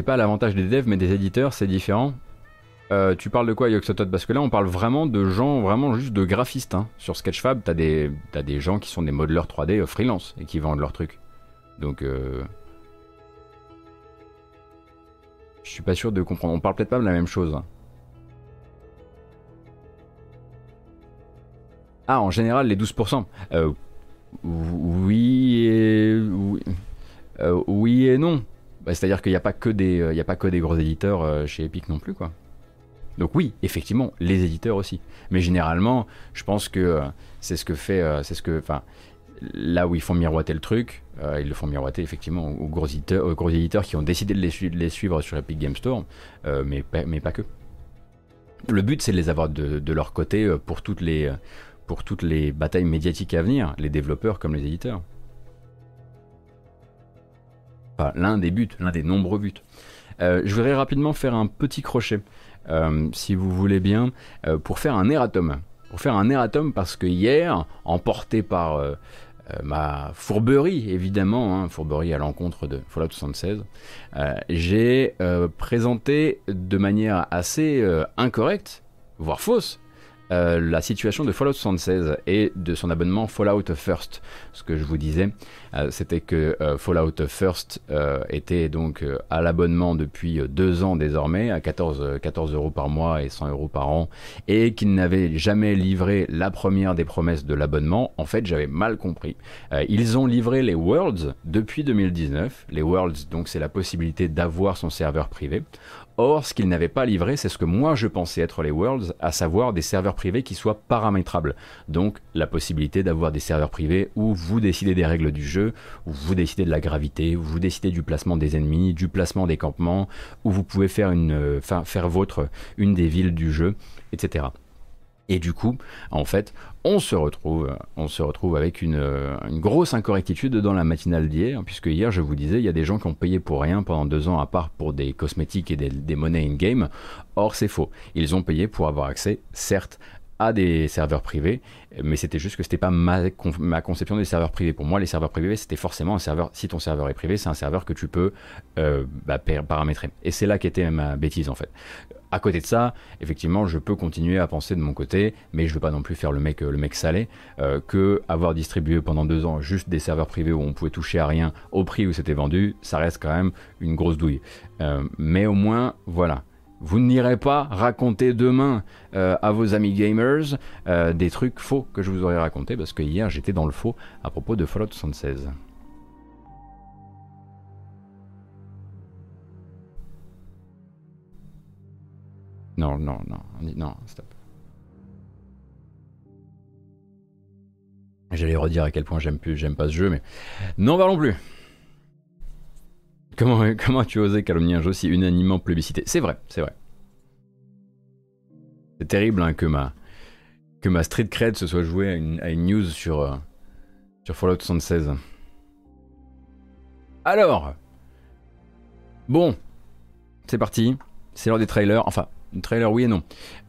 C'est pas l'avantage des devs mais des éditeurs, c'est différent. Euh, tu parles de quoi Yoxotot? Parce que là on parle vraiment de gens, vraiment juste de graphistes. Hein. Sur Sketchfab, t'as des, as des gens qui sont des modeleurs 3D euh, freelance et qui vendent leurs trucs. Donc euh... je suis pas sûr de comprendre. On parle peut-être pas de la même chose. Hein. Ah, en général, les 12%. Euh, oui et... Oui, oui et non. Bah, c'est-à-dire qu'il n'y a, pas que des, euh, a pas des gros éditeurs euh, chez Epic non plus, quoi. Donc oui, effectivement, les éditeurs aussi. Mais généralement, je pense que euh, c'est ce que fait, c'est ce que, enfin, là où ils font miroiter le truc, ils le font miroiter effectivement aux gros éditeurs, gros éditeurs qui ont décidé de les, suivre sur Epic Game Store, mais, pas que. Le but, c'est de les avoir de, leur côté les, pour toutes les batailles médiatiques à venir, les développeurs comme les éditeurs l'un des buts, l'un des nombreux buts. Euh, je voudrais rapidement faire un petit crochet, euh, si vous voulez bien, euh, pour faire un erratum. Pour faire un erratum parce que hier, emporté par ma fourberie, évidemment, hein, fourberie à l'encontre de Fallout 76, j'ai présenté de manière assez incorrecte, voire fausse, euh, la situation de Fallout 76 et de son abonnement Fallout First. Ce que je vous disais, euh, c'était que euh, Fallout First était donc à l'abonnement depuis deux ans désormais, à 14, 14 euros par mois et 100 euros par an, et qu'il n'avait jamais livré la première des promesses de l'abonnement. En fait, j'avais mal compris. ils ont livré les Worlds depuis 2019. Les Worlds, donc, c'est la possibilité d'avoir son serveur privé. Or, ce qu'ils n'avaient pas livré, c'est ce que moi je pensais être les Worlds, à savoir des serveurs privés qui soient paramétrables. Donc, la possibilité d'avoir des serveurs privés où vous décidez des règles du jeu, où vous décidez de la gravité, où vous décidez du placement des ennemis, du placement des campements, où vous pouvez faire, une, euh, faire votre, une des villes du jeu, etc. Et du coup, en fait, on se retrouve, on se retrouve avec une, grosse incorrectitude dans la matinale d'hier, puisque hier, je vous disais, il y a des gens qui ont payé pour rien pendant deux ans, à part pour des cosmétiques et des, des monnaies in-game. Or, c'est faux. Ils ont payé pour avoir accès, certes, à des serveurs privés, mais c'était juste que c'était pas ma, ma, conception des serveurs privés. Pour moi, les serveurs privés, c'était forcément un serveur. Si ton serveur est privé, c'est un serveur que tu peux euh, bah, paramétrer. Et c'est là qu'était ma bêtise en fait. À côté de ça, effectivement, je peux continuer à penser de mon côté, mais je veux pas non plus faire le mec, mec salé, euh, que avoir distribué pendant deux ans juste des serveurs privés où on pouvait toucher à rien au prix où c'était vendu, ça reste quand même une grosse douille. Euh, mais au moins, voilà, vous n'irez pas raconter demain euh, à vos amis gamers euh, des trucs faux que je vous aurais raconté parce que hier j'étais dans le faux à propos de Fallout 76. Non, non, non, non, stop. J'allais redire à quel point j'aime plus, j'aime pas ce jeu, mais non, parlons plus. Comment, *laughs* comment tu osé calomnier un jeu si unanimement plébiscité? C'est vrai, c'est vrai. C'est terrible hein, que, ma, que ma street cred se soit jouée à une, à une news sur, euh, sur Fallout 76. Alors, bon, c'est parti. C'est l'heure des trailers. Enfin, trailer oui et non.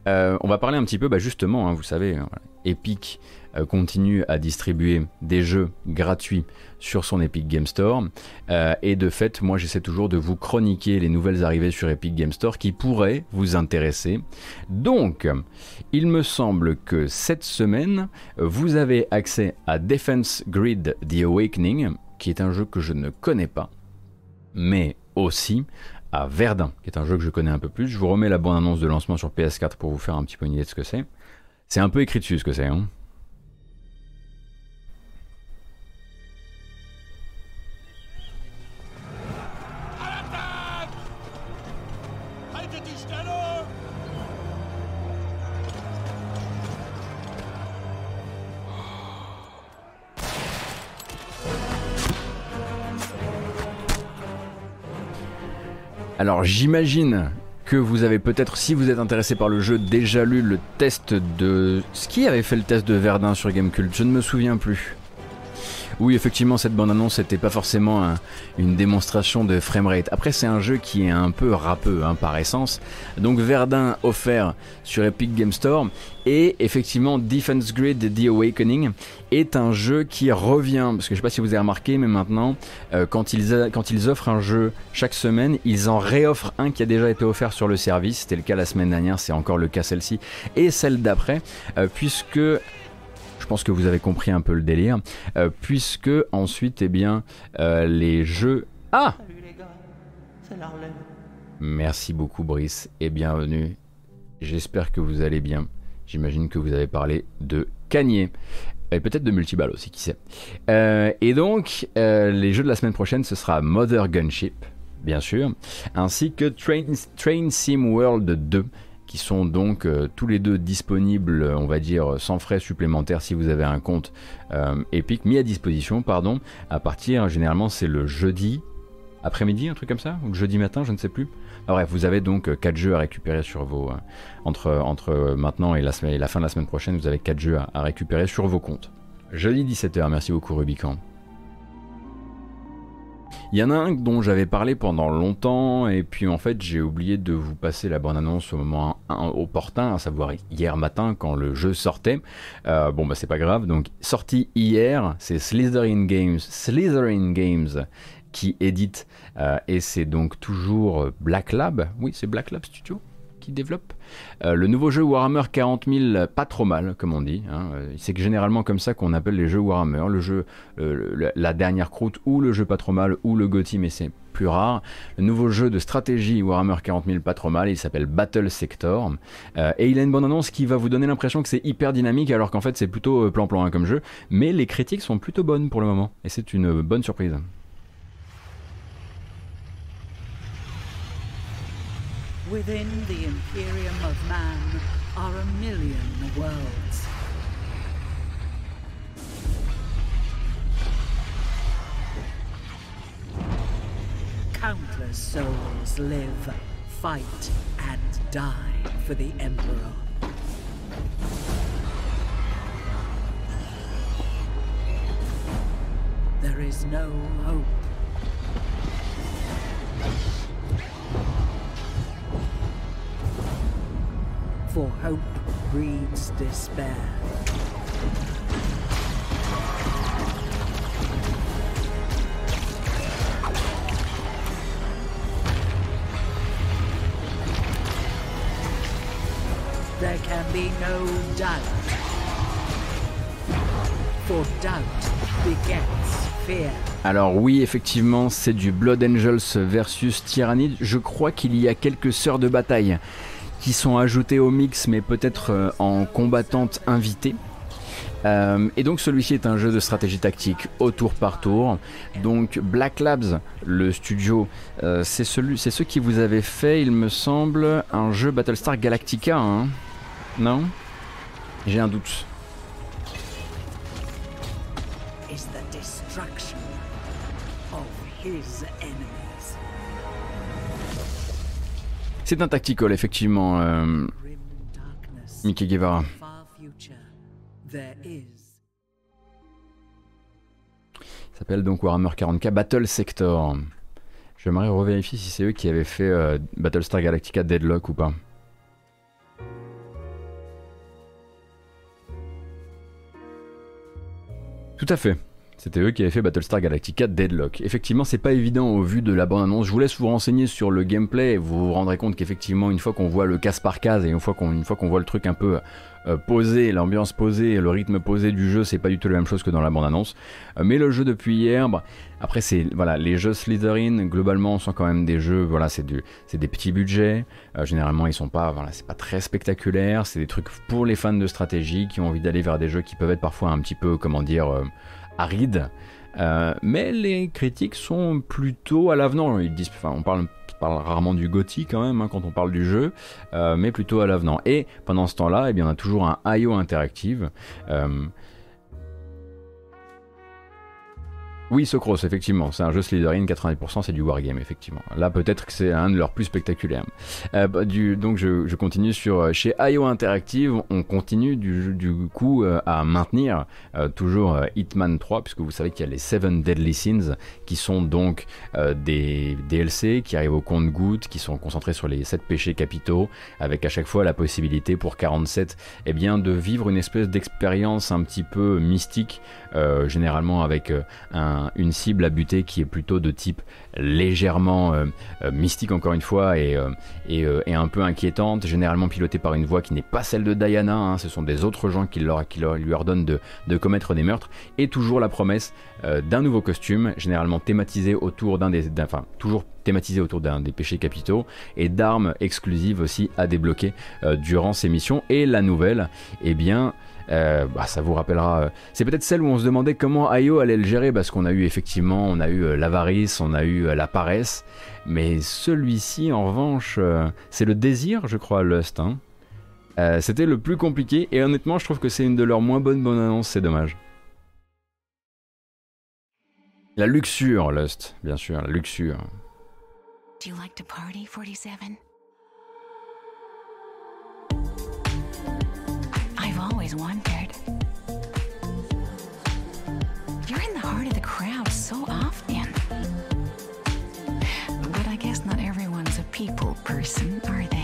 Euh, on va parler un petit peu, bah justement, hein, vous savez, euh, Epic euh, continue à distribuer des jeux gratuits sur son Epic Game Store. Et de fait, moi j'essaie toujours de vous chroniquer les nouvelles arrivées sur Epic Game Store qui pourraient vous intéresser. Donc, il me semble que cette semaine, vous avez accès à Defense Grid The Awakening, qui est un jeu que je ne connais pas, mais aussi à Verdun, qui est un jeu que je connais un peu plus. Je vous remets la bonne annonce de lancement sur PS4 pour vous faire un petit peu une idée de ce que c'est. C'est un peu écrit dessus ce que c'est. Hein Alors j'imagine que vous avez peut-être, si vous êtes intéressé par le jeu, déjà lu le test de... Ce qui avait fait le test de Verdun sur Gamecult Je ne me souviens plus. Oui, effectivement, cette bande-annonce n'était pas forcément une démonstration de framerate. Après, c'est un jeu qui est un peu râpeux hein, par essence. Donc Verdun offert sur Epic Game Store. Et effectivement, Defense Grid The Awakening est un jeu qui revient. Parce que je sais pas si vous avez remarqué, mais maintenant, euh, quand, ils quand ils offrent un jeu chaque semaine, ils en réoffrent un qui a déjà été offert sur le service. C'était le cas la semaine dernière, c'est encore le cas celle-ci. Et celle d'après, euh, puisque je pense que vous avez compris un peu le délire, euh, puisque ensuite, eh bien, euh, les jeux. Ah Merci beaucoup, Brice, et bienvenue. J'espère que vous allez bien. J'imagine que vous avez parlé de Cagné. Et peut-être de multiball aussi, qui sait. Euh, et donc, les jeux de la semaine prochaine, ce sera Mother Gunship, bien sûr, ainsi que Train, Train Sim World 2 qui sont donc euh, tous les deux disponibles, on va dire, sans frais supplémentaires si vous avez un compte euh, Epic, mis à disposition, pardon, à partir, généralement c'est le jeudi après-midi, un truc comme ça, ou le jeudi matin, je ne sais plus. bref, vous avez donc 4 euh, jeux à récupérer sur vos... entre, entre maintenant et la, la fin de la semaine prochaine, vous avez 4 jeux à récupérer sur vos comptes. Jeudi 17h, merci beaucoup Rubicon. Il y en a un dont j'avais parlé pendant longtemps et puis en fait j'ai oublié de vous passer la bonne annonce au moment opportun, à savoir hier matin quand le jeu sortait. Euh, bon bah c'est pas grave, donc sorti hier, c'est Slytherin Games, Slytherin Games qui édite euh, et c'est donc toujours Black Lab, oui c'est Black Lab Studio qui développe. Euh, le nouveau jeu Warhammer 40 000, pas trop mal, comme on dit. Hein. Euh, c'est généralement comme ça qu'on appelle les jeux Warhammer, le jeu la dernière croûte ou le jeu pas trop mal ou le Gotti, mais c'est plus rare. Le nouveau jeu de stratégie Warhammer 40 000 pas trop mal, il s'appelle Battle Sector. Euh, et il a une bonne annonce qui va vous donner l'impression que c'est hyper dynamique alors qu'en fait c'est plutôt plan-plan hein, comme jeu. Mais les critiques sont plutôt bonnes pour le moment. Et c'est une bonne surprise. Within the Imperium of Man are a million worlds. Countless souls live, fight, and die for the Emperor. There is no hope. For hope breeds despair. There can be no doubt. For doubt begets fear. Alors oui, effectivement, c'est du Blood Angels versus Tyrannid. Je crois qu'il y a quelques sœurs de bataille qui sont ajoutées au mix, mais peut-être euh, en combattantes invitées. Euh, et donc celui-ci est un jeu de stratégie tactique au tour par tour. Donc Black Labs, le studio, euh, c'est celui, c'est ceux qui vous avaient fait, il me semble, un jeu Battlestar Galactica, hein non? J'ai un doute. C'est un tactical, effectivement, euh, Mickey Guevara. Ça s'appelle donc Warhammer 40k Battle Sector. J'aimerais revérifier si c'est eux qui avaient fait euh, Battlestar Galactica Deadlock ou pas. Tout à fait. C'était eux qui avaient fait Battlestar Galactica Deadlock. Effectivement, c'est pas évident au vu de la bande-annonce. Je vous laisse vous renseigner sur le gameplay vous vous rendrez compte qu'effectivement, une fois qu'on voit le casse par case et une fois qu'on voit le truc un peu euh, posé, l'ambiance posée, le rythme posé du jeu, c'est pas du tout la même chose que dans la bande-annonce. Euh, mais le jeu depuis hier, bah, après c'est voilà, les jeux Slytherin globalement sont quand même des jeux, voilà, c'est des petits budgets. Euh, généralement, ils sont pas, voilà, c'est pas très spectaculaire. C'est des trucs pour les fans de stratégie qui ont envie d'aller vers des jeux qui peuvent être parfois un petit peu, comment dire. Aride. Euh, mais les critiques sont plutôt à l'avenant. Ils disent, enfin, on parle, rarement du gothique quand même hein, quand on parle du jeu, euh, mais plutôt à l'avenant. Et pendant ce temps-là, eh bien, on a toujours un IO interactive. Euh, Oui, Socros, effectivement, c'est un jeu Slytherin, 90% c'est du wargame, effectivement. Là, peut-être que c'est un de leurs plus spectaculaires. Euh, bah, donc, je, continue sur euh, chez IO Interactive, on continue du, coup euh, à maintenir toujours Hitman 3, puisque vous savez qu'il y a les Seven Deadly Sins, qui sont donc des DLC qui arrivent au compte-gouttes, qui sont concentrés sur les 7 péchés capitaux, avec à chaque fois la possibilité pour 47 eh bien, de vivre une espèce d'expérience un petit peu mystique, euh, généralement avec euh, un- une cible à buter qui est plutôt de type légèrement euh, mystique encore une fois et, un peu inquiétante, généralement pilotée par une voix qui n'est pas celle de Diana, hein, ce sont des autres gens qui, lui ordonnent de, commettre des meurtres, et toujours la promesse d'un nouveau costume, généralement thématisé autour d'un des... toujours thématisé autour d'un des péchés capitaux, et d'armes exclusives aussi à débloquer durant ces missions. Et la nouvelle, eh bien... euh, bah, ça vous rappellera. euh, c'est peut-être celle où on se demandait comment IO allait le gérer parce qu'on a eu effectivement, on a eu euh, l'avarice, on a eu la paresse, mais celui-ci en revanche, c'est le désir, je crois, Lust. hein. C'était le plus compliqué et honnêtement, je trouve que c'est une de leurs moins bonnes bonnes annonces. C'est dommage. La luxure, Lust, bien sûr, la luxure. Do you like to party, 47? Always wondered. You're in the heart of the crowd so often. But I guess not everyone's a people person, are they?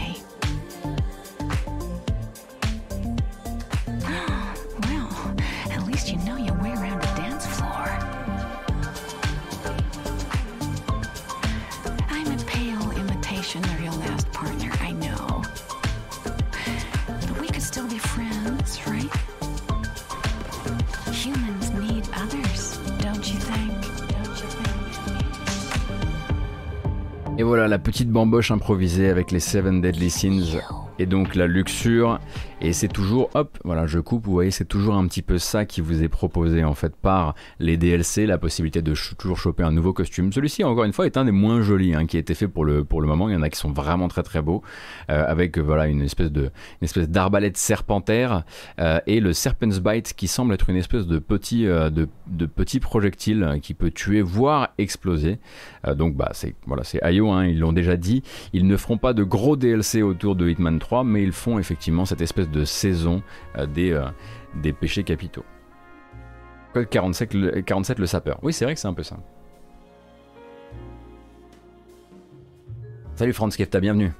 Friends, right? Humans need others, don't you think? Don't you think? Et voilà la petite bamboche improvisée avec les Seven Deadly Sins et donc la luxure. Et c'est toujours, hop, voilà, je coupe, vous voyez, c'est toujours un petit peu ça qui vous est proposé en fait par les DLC, la possibilité de toujours choper un nouveau costume. Celui-ci, encore une fois, est un des moins jolis hein, qui a été fait pour le, pour le moment. Il y en a qui sont vraiment très très beaux, euh, avec voilà une espèce de espèce d'arbalète serpentaire euh, et le Serpent's Bite qui semble être une espèce de petit euh, de, de, petit projectile qui peut tuer, voire exploser. donc bah c'est voilà, c'est IO, hein, ils l'ont déjà dit. Ils ne feront pas de gros DLC autour de Hitman 3, mais ils font effectivement cette espèce de saison euh, des, euh, péchés capitaux. Code 47, le, 47 le sapeur. Oui, c'est vrai que c'est un peu ça. Salut Franz Kefta, bienvenue.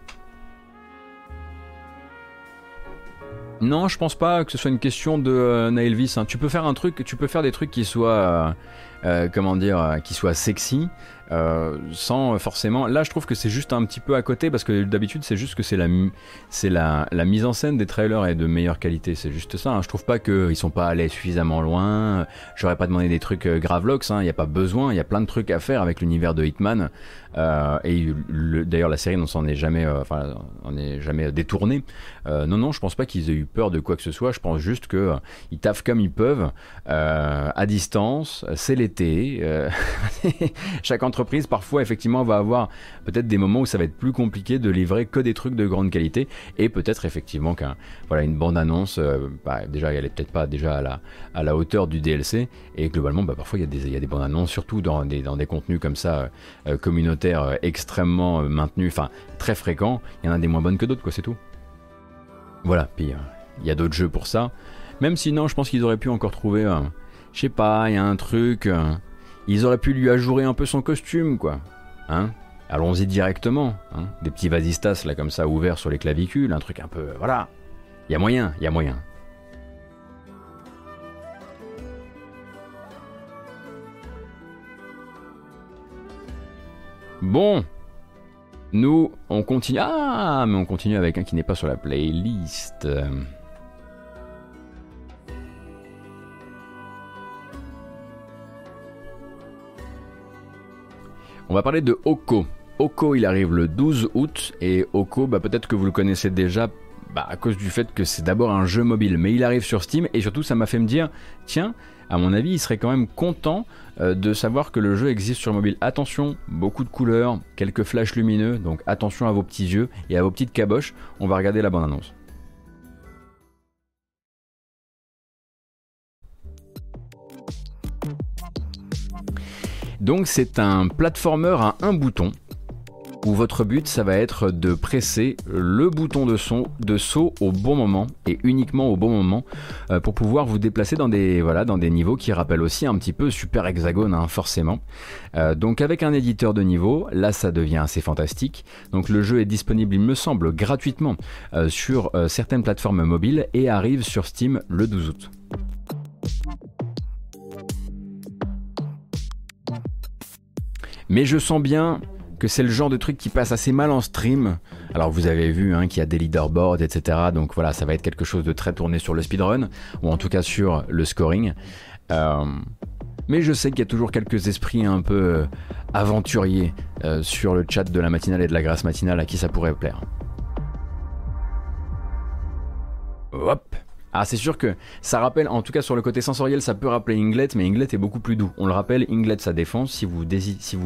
Non, je pense pas que ce soit une question de euh, Naelvis. Hein. Tu peux faire un truc, tu peux faire des trucs qui soient, comment dire, qui soient sexy, euh, sans forcément. Là, je trouve que c'est juste un petit peu à côté parce que d'habitude, c'est juste que c'est la, c'est la, mise en scène des trailers est de meilleure qualité. C'est juste ça. Hein. Je trouve pas qu'ils sont pas allés suffisamment loin. J'aurais pas demandé des trucs euh, Gravlox. Hein. Il n'y a pas besoin. Il y a plein de trucs à faire avec l'univers de Hitman. Euh, et d'ailleurs, la série n'en s'en est jamais, euh, enfin, on est jamais détourné. Euh, non, non, je pense pas qu'ils aient eu peur de quoi que ce soit. Je pense juste que euh, ils taffent comme ils peuvent, à distance. C'est l'été. *laughs* chaque entreprise parfois, effectivement, va avoir peut-être des moments où ça va être plus compliqué de livrer que des trucs de grande qualité et peut-être effectivement qu'un voilà une bande annonce, euh, bah, déjà elle est peut-être pas déjà à la, à la hauteur du DLC et globalement, bah, parfois il y, a des, y a des bandes annonces, surtout dans des, dans des contenus comme ça euh, communautaires euh, extrêmement maintenus, enfin très fréquents. Il y en a des moins bonnes que d'autres, quoi, c'est tout. Voilà, puis il y a d'autres jeux pour ça. Même sinon, je pense qu'ils auraient pu encore trouver, je sais pas, il y a un truc. Ils auraient pu lui ajourer un peu son costume, quoi. Hein Allons-y directement. Hein Des petits vasistas, là, comme ça, ouverts sur les clavicules, un truc un peu... Voilà. Il y a moyen, il y a moyen. Bon, nous, on continue. Ah, mais on continue avec un qui n'est pas sur la playlist. On va parler de Oko. Oko, il arrive le 12 août et Oko, bah, peut-être que vous le connaissez déjà bah, à cause du fait que c'est d'abord un jeu mobile, mais il arrive sur Steam et surtout ça m'a fait me dire, tiens, à mon avis, il serait quand même content euh, de savoir que le jeu existe sur mobile. Attention, beaucoup de couleurs, quelques flashs lumineux, donc attention à vos petits yeux et à vos petites caboches. On va regarder la bande-annonce. Donc c'est un platformer à un bouton où votre but ça va être de presser le bouton de, son, de saut au bon moment et uniquement au bon moment euh, pour pouvoir vous déplacer dans des, voilà, dans des niveaux qui rappellent aussi un petit peu Super Hexagone hein, forcément. Euh, donc avec un éditeur de niveau, là ça devient assez fantastique. Donc le jeu est disponible il me semble gratuitement euh, sur certaines plateformes mobiles et arrive sur Steam le 12 août. Mais je sens bien que c'est le genre de truc qui passe assez mal en stream. Alors vous avez vu hein, qu'il y a des leaderboards, etc. Donc voilà, ça va être quelque chose de très tourné sur le speedrun, ou en tout cas sur le scoring. Euh, mais je sais qu'il y a toujours quelques esprits un peu euh, aventuriers euh, sur le chat de la matinale et de la grâce matinale à qui ça pourrait plaire. Hop ah, c'est sûr que ça rappelle, en tout cas sur le côté sensoriel, ça peut rappeler Inglet, mais Inglet est beaucoup plus doux. On le rappelle, Inglet sa défense. Si vous, si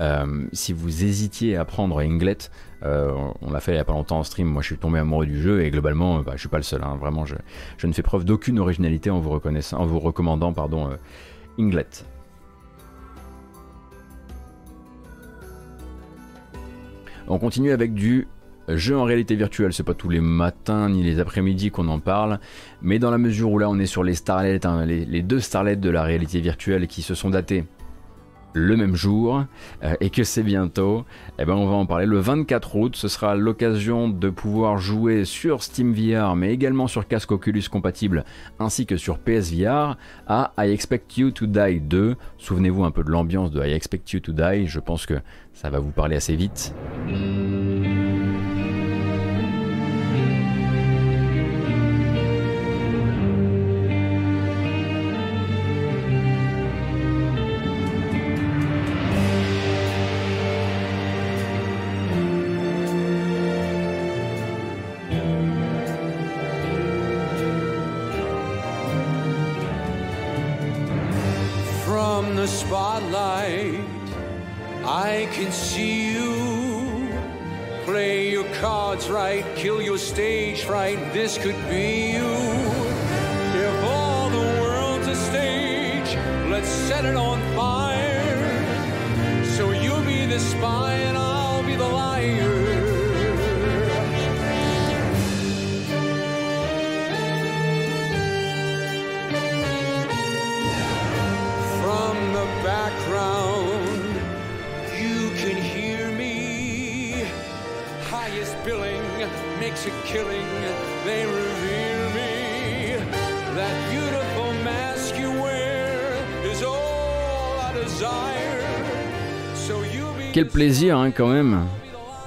euh, hésitiez à prendre Inglet, euh, on l'a fait il n'y a pas longtemps en stream. Moi, je suis tombé amoureux du jeu et globalement, bah, je suis pas le seul. Hein. Vraiment, je, je, ne fais preuve d'aucune originalité en vous reconnaissant, en vous recommandant, pardon, euh, Inglet. On continue avec du Jeu en réalité virtuelle, c'est pas tous les matins ni les après-midi qu'on en parle, mais dans la mesure où là on est sur les starlets, hein, les, deux starlets de la réalité virtuelle qui se sont datés le même jour euh, et que c'est bientôt, eh ben on va en parler le 24 août. Ce sera l'occasion de pouvoir jouer sur Steam VR, mais également sur casque Oculus compatible ainsi que sur PSVR à I Expect You to Die 2. Souvenez-vous un peu de l'ambiance de I Expect You to Die, je pense que ça va vous parler assez vite. Fright. This could be Quel plaisir hein, quand même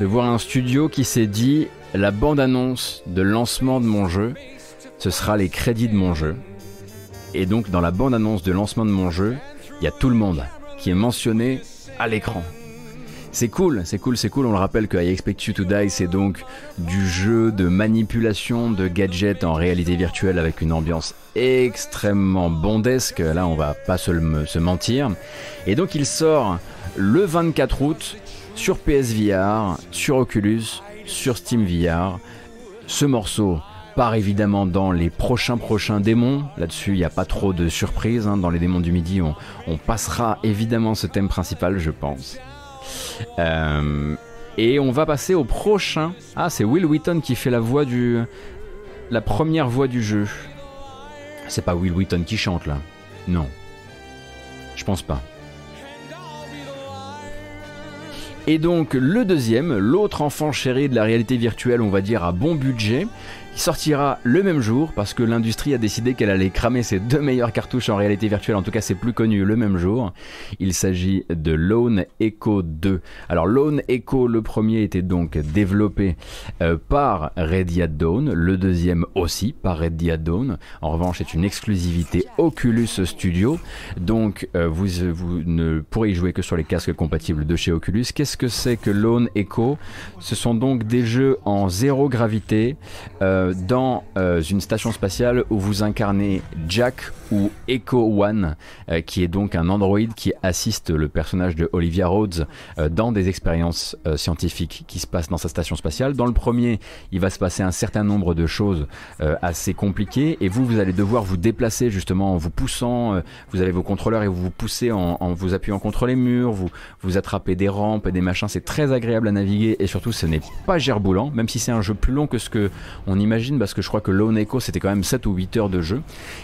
de voir un studio qui s'est dit la bande-annonce de lancement de mon jeu, ce sera les crédits de mon jeu. Et donc dans la bande-annonce de lancement de mon jeu, il y a tout le monde qui est mentionné à l'écran. C'est cool, c'est cool, c'est cool. On le rappelle que I Expect You to Die, c'est donc du jeu de manipulation de gadgets en réalité virtuelle avec une ambiance extrêmement bondesque. Là, on va pas se, se mentir. Et donc, il sort le 24 août sur PSVR, sur Oculus, sur Steam VR. Ce morceau part évidemment dans les prochains prochains démons. Là-dessus, il n'y a pas trop de surprises. hein. Dans les démons du midi, on, on passera évidemment ce thème principal, je pense. Euh, et on va passer au prochain. Ah, c'est Will Wheaton qui fait la voix du. La première voix du jeu. C'est pas Will Wheaton qui chante là. Non. Je pense pas. Et donc le deuxième, l'autre enfant chéri de la réalité virtuelle, on va dire à bon budget, qui sortira le même jour parce que l'industrie a décidé qu'elle allait cramer ses deux meilleures cartouches en réalité virtuelle, en tout cas c'est plus connu le même jour. Il s'agit de Lone Echo 2. Alors Lone Echo, le premier était donc développé euh, par Ready at Dawn, le deuxième aussi par Ready at Dawn. En revanche, c'est une exclusivité Oculus Studio, donc euh, vous, vous ne pourrez y jouer que sur les casques compatibles de chez Oculus. Qu'est-ce que c'est que Lone Echo? Ce sont donc des jeux en zéro gravité euh, dans euh, une station spatiale où vous incarnez Jack ou Echo One, euh, qui est donc un androïde qui assiste le personnage de Olivia Rhodes euh, dans des expériences euh, scientifiques qui se passent dans sa station spatiale. Dans le premier, il va se passer un certain nombre de choses euh, assez compliquées et vous, vous allez devoir vous déplacer justement en vous poussant. euh, vous avez vos contrôleurs et vous vous poussez en, en vous appuyant contre les murs, vous, vous attrapez des rampes et des machins. C'est très agréable à naviguer et surtout, ce n'est pas gerboulant, même si c'est un jeu plus long que ce que on imagine parce que je crois que Lone Echo c'était quand même 7 ou 8 heures de jeu.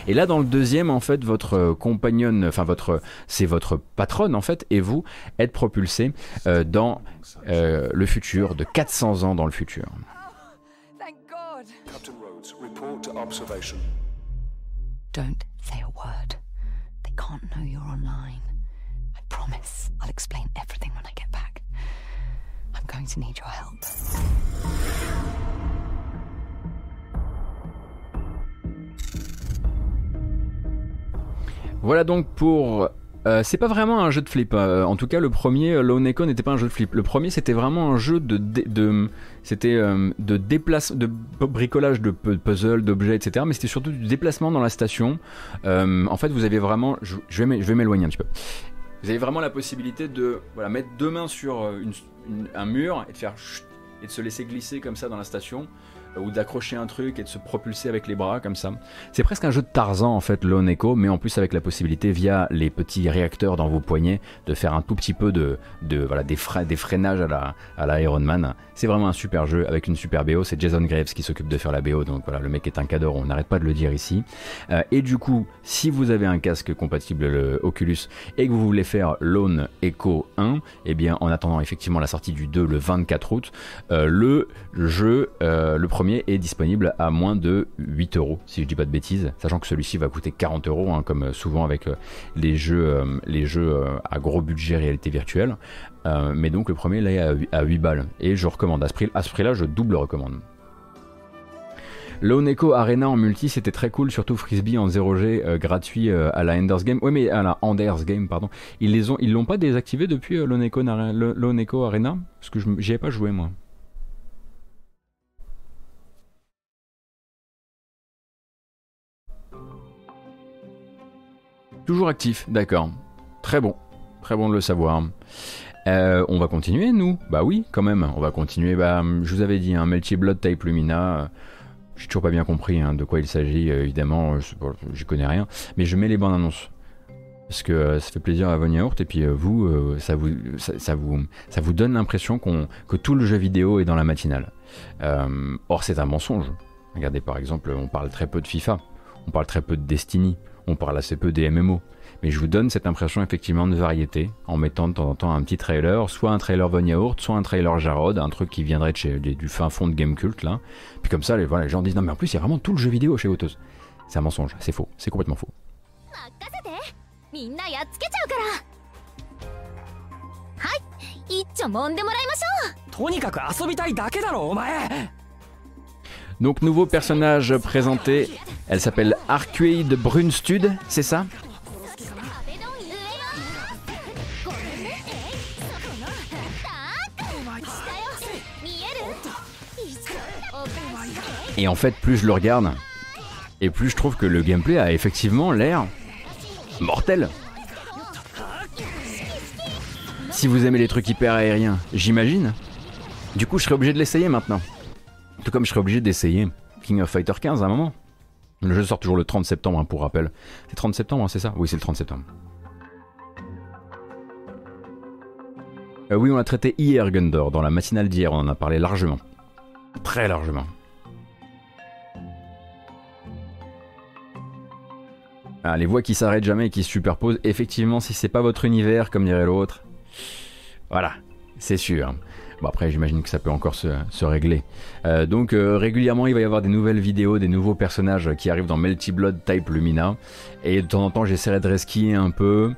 Et là, dans le deuxième, en fait, votre euh, compagnonne, enfin votre, c'est votre patronne en fait, et vous êtes propulsé euh, dans euh, le futur, de 400 ans dans le futur. Captain Rhodes, report to observation. Don't say a word. They can't know you're online. I promise I'll explain everything when I get back. I'm going to need your help. Voilà donc pour. euh, c'est pas vraiment un jeu de flip. euh, en tout cas, le premier, euh, Lone Echo, n'était pas un jeu de flip. Le premier, c'était vraiment un jeu de, dé- de c'était de déplace, de bricolage de pu- puzzles, d'objets, etc. Mais c'était surtout du déplacement dans la station. En fait, vous avez vraiment, je, vais m'éloigner un petit peu. Vous avez vraiment la possibilité de voilà mettre deux mains sur un mur et de faire et de se laisser glisser comme ça dans la station ou d'accrocher un truc et de se propulser avec les bras comme ça. C'est presque un jeu de Tarzan en fait, Lone Echo, mais en plus avec la possibilité via les petits réacteurs dans vos poignets de faire un tout petit peu de, de voilà des, fre- des freinages à la, à la Iron Man. C'est vraiment un super jeu avec une super BO. C'est Jason Graves qui s'occupe de faire la BO, donc voilà, le mec est un cador, on n'arrête pas de le dire ici. Euh, et du coup, si vous avez un casque compatible le Oculus et que vous voulez faire Lone Echo 1, eh bien en attendant effectivement la sortie du 2 le 24 août, euh, le jeu, euh, le premier est disponible à moins de 8 euros, si je dis pas de bêtises, sachant que celui-ci va coûter 40 euros, hein, comme souvent avec euh, les jeux, euh, les jeux euh, à gros budget réalité virtuelle. Euh, mais donc le premier là est à, huit- à 8 balles, et je recommande à ce prix, prix-là, je double recommande. Lone Echo Arena en multi, c'était très cool, surtout Frisbee en 0G euh, gratuit euh, à la Enders Game. Oui, mais à la Enders Game, pardon. Ils l'ont pas désactivé depuis euh, Lone, Echo, Nare- Le- Lone Echo Arena? Parce que j'y ai pas joué moi. Toujours actif, d'accord. Très bon. Très bon de le savoir. Euh, on va continuer, nous? Bah oui, quand même, on va continuer. Bah, je vous avais dit, un Melty Blood Type Lumina. J'ai toujours pas bien compris hein, de quoi il s'agit, euh, évidemment, j'y connais rien. Mais je mets les bandes annonces. Parce que euh, ça fait plaisir à Von et puis vous, ça vous, ça, vous, donne l'impression qu'on, que tout le jeu vidéo est dans la matinale. Or, c'est un mensonge. Regardez, par exemple, on parle très peu de FIFA, on parle très peu de Destiny, on parle assez peu des MMO. Mais je vous donne cette impression effectivement de variété en mettant de temps en temps un petit trailer, soit un trailer Von Yaourt, soit un trailer Jarod, un truc qui viendrait de chez, du du fin fond de Gamecult là. Puis comme ça, les, voilà, les gens disent non mais en plus il y a vraiment tout le jeu vidéo chez Autos. C'est un mensonge, c'est faux, c'est complètement faux. Donc nouveau personnage présenté, elle s'appelle Arcueil de Brunstud, c'est ça? Et en fait, plus je le regarde, et plus je trouve que le gameplay a effectivement l'air mortel. Si vous aimez les trucs hyper aériens, j'imagine. Du coup, je serais obligé de l'essayer maintenant. Tout comme je serais obligé d'essayer King of Fighter 15 à un moment. Le jeu sort toujours le 30 septembre, hein, pour rappel. C'est 30 septembre, hein, c'est ça? Oui, c'est le 30 septembre. Euh, oui, on a traité hier Gundor, dans la matinale d'hier, on en a parlé largement. Très largement. Ah, les voix qui s'arrêtent jamais et qui se superposent, effectivement, si c'est pas votre univers, comme dirait l'autre, voilà, c'est sûr. Bon après j'imagine que ça peut encore se, régler. Euh, donc euh, régulièrement il va y avoir des nouvelles vidéos, des nouveaux personnages qui arrivent dans Melty Blood Type Lumina. Et de temps en temps j'essaierai de resquier un peu.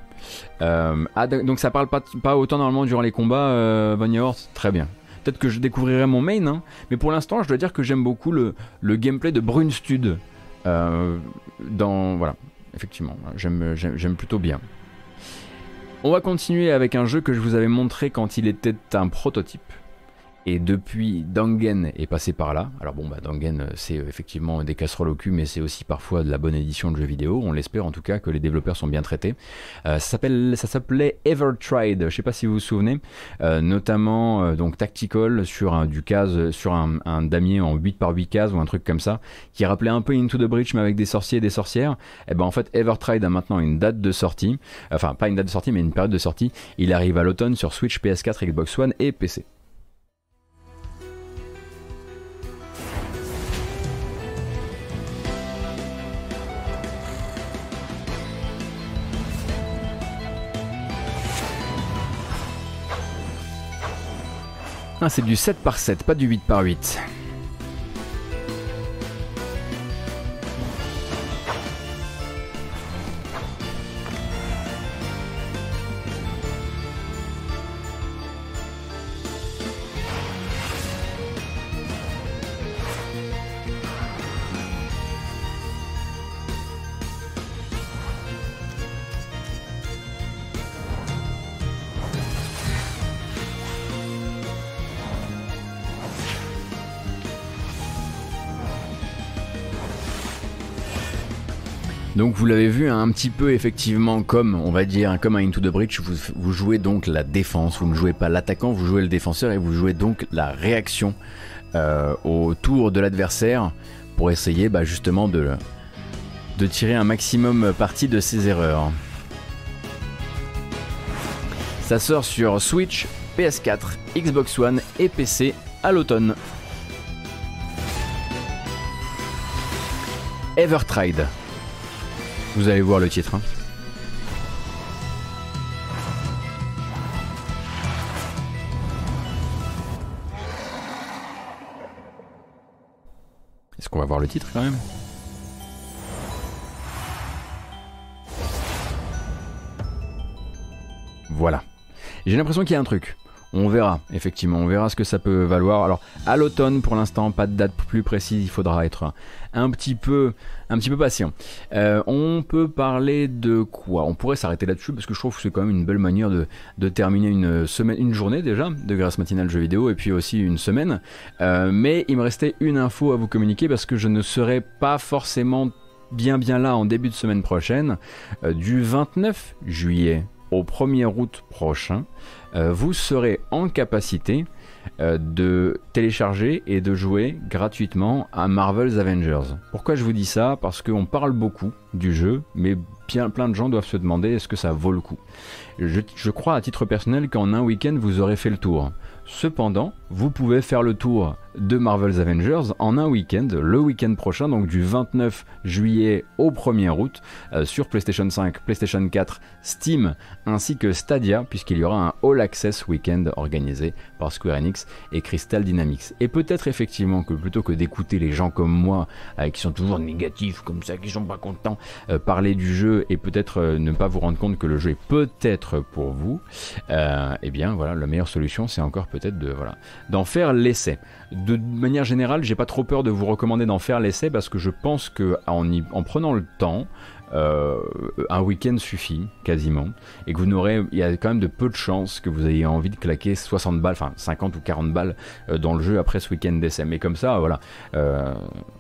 Euh, ah donc ça parle pas, autant normalement durant les combats, Von Yaourt Très bien. Peut-être que je découvrirai mon main, hein. mais pour l'instant je dois dire que j'aime beaucoup le, gameplay de Brunstud. Dans voilà, effectivement, j'aime plutôt bien. On va continuer avec un jeu que je vous avais montré quand il était un prototype. Et depuis, Dangen est passé par là. Alors bon, bah, Dangen, euh, c'est euh, effectivement des casseroles au cul, mais c'est aussi parfois de la bonne édition de jeux vidéo. On l'espère en tout cas que les développeurs sont bien traités. Euh, ça s'appelait Evertried, je sais pas si vous vous souvenez, notamment donc Tactical sur un, du case, sur un, damier en 8 par 8 cases ou un truc comme ça, qui rappelait un peu Into the Breach mais avec des sorciers et des sorcières. Et ben en fait, Evertried a maintenant une date de sortie, enfin pas une date de sortie, mais une période de sortie. Il arrive à l'automne sur Switch, PS4, Xbox One et PC. Ah, c'est du 7 par 7, pas du 8 par 8. Donc vous l'avez vu un petit peu effectivement comme on va dire comme un Into the Breach, vous, vous jouez donc la défense, vous ne jouez pas l'attaquant, vous jouez le défenseur et vous jouez donc la réaction euh, au tour de l'adversaire pour essayer bah, justement de, de tirer un maximum parti de ses erreurs. Ça sort sur Switch, PS4, Xbox One et PC à l'automne. Evertried. Vous allez voir le titre. hein. Est-ce qu'on va voir le titre quand même? Voilà. J'ai l'impression qu'il y a un truc. On verra, effectivement, on verra ce que ça peut valoir. Alors, à l'automne, pour l'instant, pas de date plus précise, il faudra être un petit peu, un petit peu patient. Euh, on peut parler de quoi? On pourrait s'arrêter là-dessus parce que je trouve que c'est quand même une belle manière de, terminer une semaine, une journée déjà de grâce matinale jeux vidéo et puis aussi une semaine. Euh, mais il me restait une info à vous communiquer parce que je ne serai pas forcément bien bien là en début de semaine prochaine, euh, du 29 juillet au 1er août prochain. Euh, vous serez en capacité euh, de télécharger et de jouer gratuitement à Marvel's Avengers. Pourquoi je vous dis ça? Parce qu'on parle beaucoup du jeu, mais plein de gens doivent se demander est-ce que ça vaut le coup? Je crois à titre personnel qu'en un week-end vous aurez fait le tour. Cependant, vous pouvez faire le tour de Marvel's Avengers en un week-end, le week-end prochain, donc du 29 juillet au 1er août, euh, sur PlayStation 5, PlayStation 4, Steam, ainsi que Stadia, puisqu'il y aura un All Access Weekend organisé par Square Enix et Crystal Dynamics. Et peut-être effectivement que plutôt que d'écouter les gens comme moi, euh, qui sont toujours négatifs comme ça, qui sont pas contents, euh, parler du jeu et peut-être euh, ne pas vous rendre compte que le jeu est peut-être pour vous, euh, eh bien voilà, la meilleure solution c'est encore peut-être de voilà d'en faire l'essai. De manière générale, j'ai pas trop peur de vous recommander d'en faire l'essai parce que je pense que prenant le temps, euh, un week-end suffit quasiment et que vous n'aurez, il y a quand même de peu de chances que vous ayez envie de claquer 60 balles, enfin 50 ou 40 balles euh, dans le jeu après ce week-end d'essai. Mais comme ça, voilà, euh,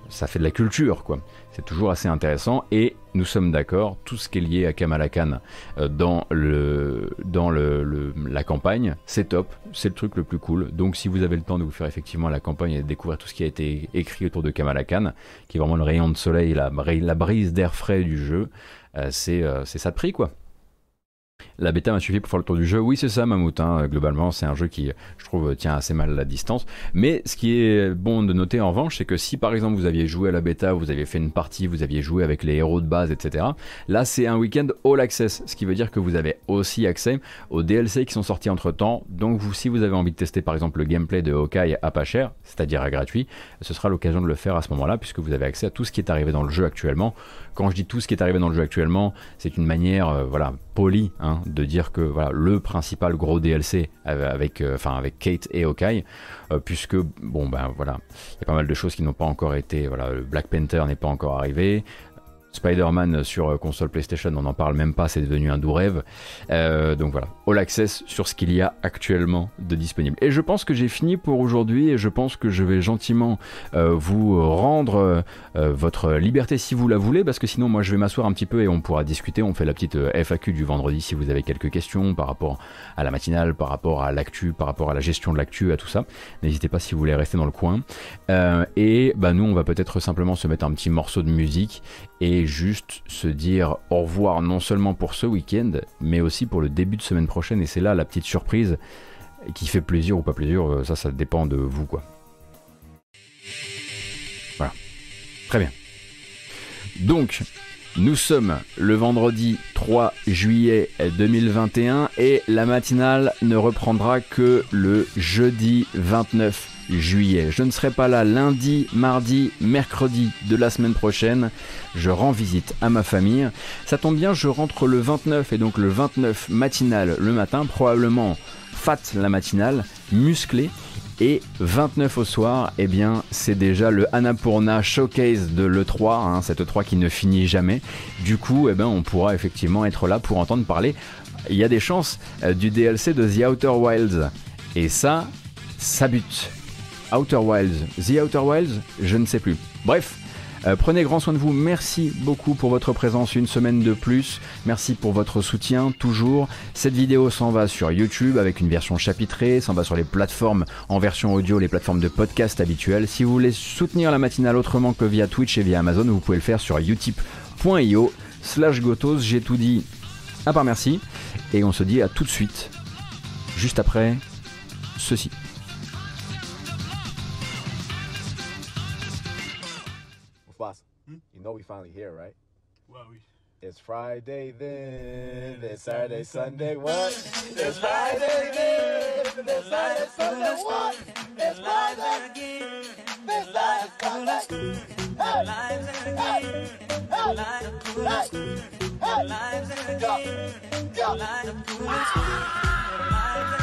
ça fait de la culture quoi. C'est toujours assez intéressant et nous sommes d'accord, tout ce qui est lié à Kamala Khan euh, dans, le, dans le, la campagne, c'est top, c'est le truc le plus cool. Donc si vous avez le temps de vous faire effectivement la campagne et de découvrir tout ce qui a été écrit autour de Kamala Khan, qui est vraiment le rayon de soleil, la, la brise d'air frais du jeu, euh, euh, c'est ça de prix quoi. La bêta m'a suffi pour faire le tour du jeu. Oui, c'est ça, Mammouth. hein. Globalement, c'est un jeu qui, je trouve, tient assez mal la distance. Mais ce qui est bon de noter en revanche, c'est que si par exemple vous aviez joué à la bêta, vous aviez fait une partie, vous aviez joué avec les héros de base, etc. Là, c'est un week-end all access, ce qui veut dire que vous avez aussi accès aux DLC qui sont sortis entre temps. Donc, si vous avez envie de tester par exemple le gameplay de Hawkeye à pas cher, c'est-à-dire à gratuit, ce sera l'occasion de le faire à ce moment-là, puisque vous avez accès à tout ce qui est arrivé dans le jeu actuellement. Quand je dis tout ce qui est arrivé dans le jeu actuellement, c'est une manière, euh, voilà, polie, hein, de dire que voilà, le principal gros DLC avec, euh, enfin, avec Kate et Hawkeye, euh, puisque bon ben voilà, il y a pas mal de choses qui n'ont pas encore été, voilà, le Black Panther n'est pas encore arrivé. Spider-Man sur euh, console PlayStation, on n'en parle même pas, c'est devenu un doux rêve. Euh, donc voilà, All Access sur ce qu'il y a actuellement de disponible. Et je pense que j'ai fini pour aujourd'hui et je pense que je vais gentiment euh, vous rendre votre liberté si vous la voulez, parce que sinon moi je vais m'asseoir un petit peu et on pourra discuter. On fait la petite FAQ du vendredi si vous avez quelques questions par rapport à la matinale, par rapport à l'actu, par rapport à la gestion de l'actu, à tout ça. N'hésitez pas si vous voulez rester dans le coin. Et bah nous on va peut-être simplement se mettre un petit morceau de musique et juste se dire au revoir non seulement pour ce week-end, mais aussi pour le début de semaine prochaine. Et c'est là la petite surprise qui fait plaisir ou pas plaisir, euh, ça, ça dépend de vous, quoi. Voilà. Très bien. Donc, nous sommes le vendredi 3 juillet 2021 et la matinale ne reprendra que le jeudi 29 juillet. Je ne serai pas là lundi, mardi, mercredi de la semaine prochaine. Je rends visite à ma famille. Ça tombe bien, je rentre le 29 et donc le 29 matinal le matin, probablement fat la matinale, musclé. Et 29 au soir, eh bien, c'est déjà le Annapurna Showcase de l'E3, hein, cette E3 qui ne finit jamais. Du coup, eh ben, on pourra effectivement être là pour entendre parler. Il y a des chances euh, du DLC de The Outer Wilds. Et ça, ça bute. Outer Wilds, The Outer Wilds, je ne sais plus. Bref, euh, prenez grand soin de vous. Merci beaucoup pour votre présence une semaine de plus. Merci pour votre soutien toujours. Cette vidéo s'en va sur YouTube avec une version chapitrée, s'en va sur les plateformes en version audio, les plateformes de podcast habituelles. Si vous voulez soutenir la matinale autrement que via Twitch et via Amazon, vous pouvez le faire sur utip.io slash gotos. J'ai tout dit. À part merci. Et on se dit à tout de suite. Juste après ceci. You know we finally here, right? Well, we. It's Friday then, it's Saturday, Sunday, what? It's Friday then, it's Saturday, Sunday, what? It's Friday again, it's Saturday, Sunday. Hey, hey, hey, hey, hey, hey, go, go. Ah!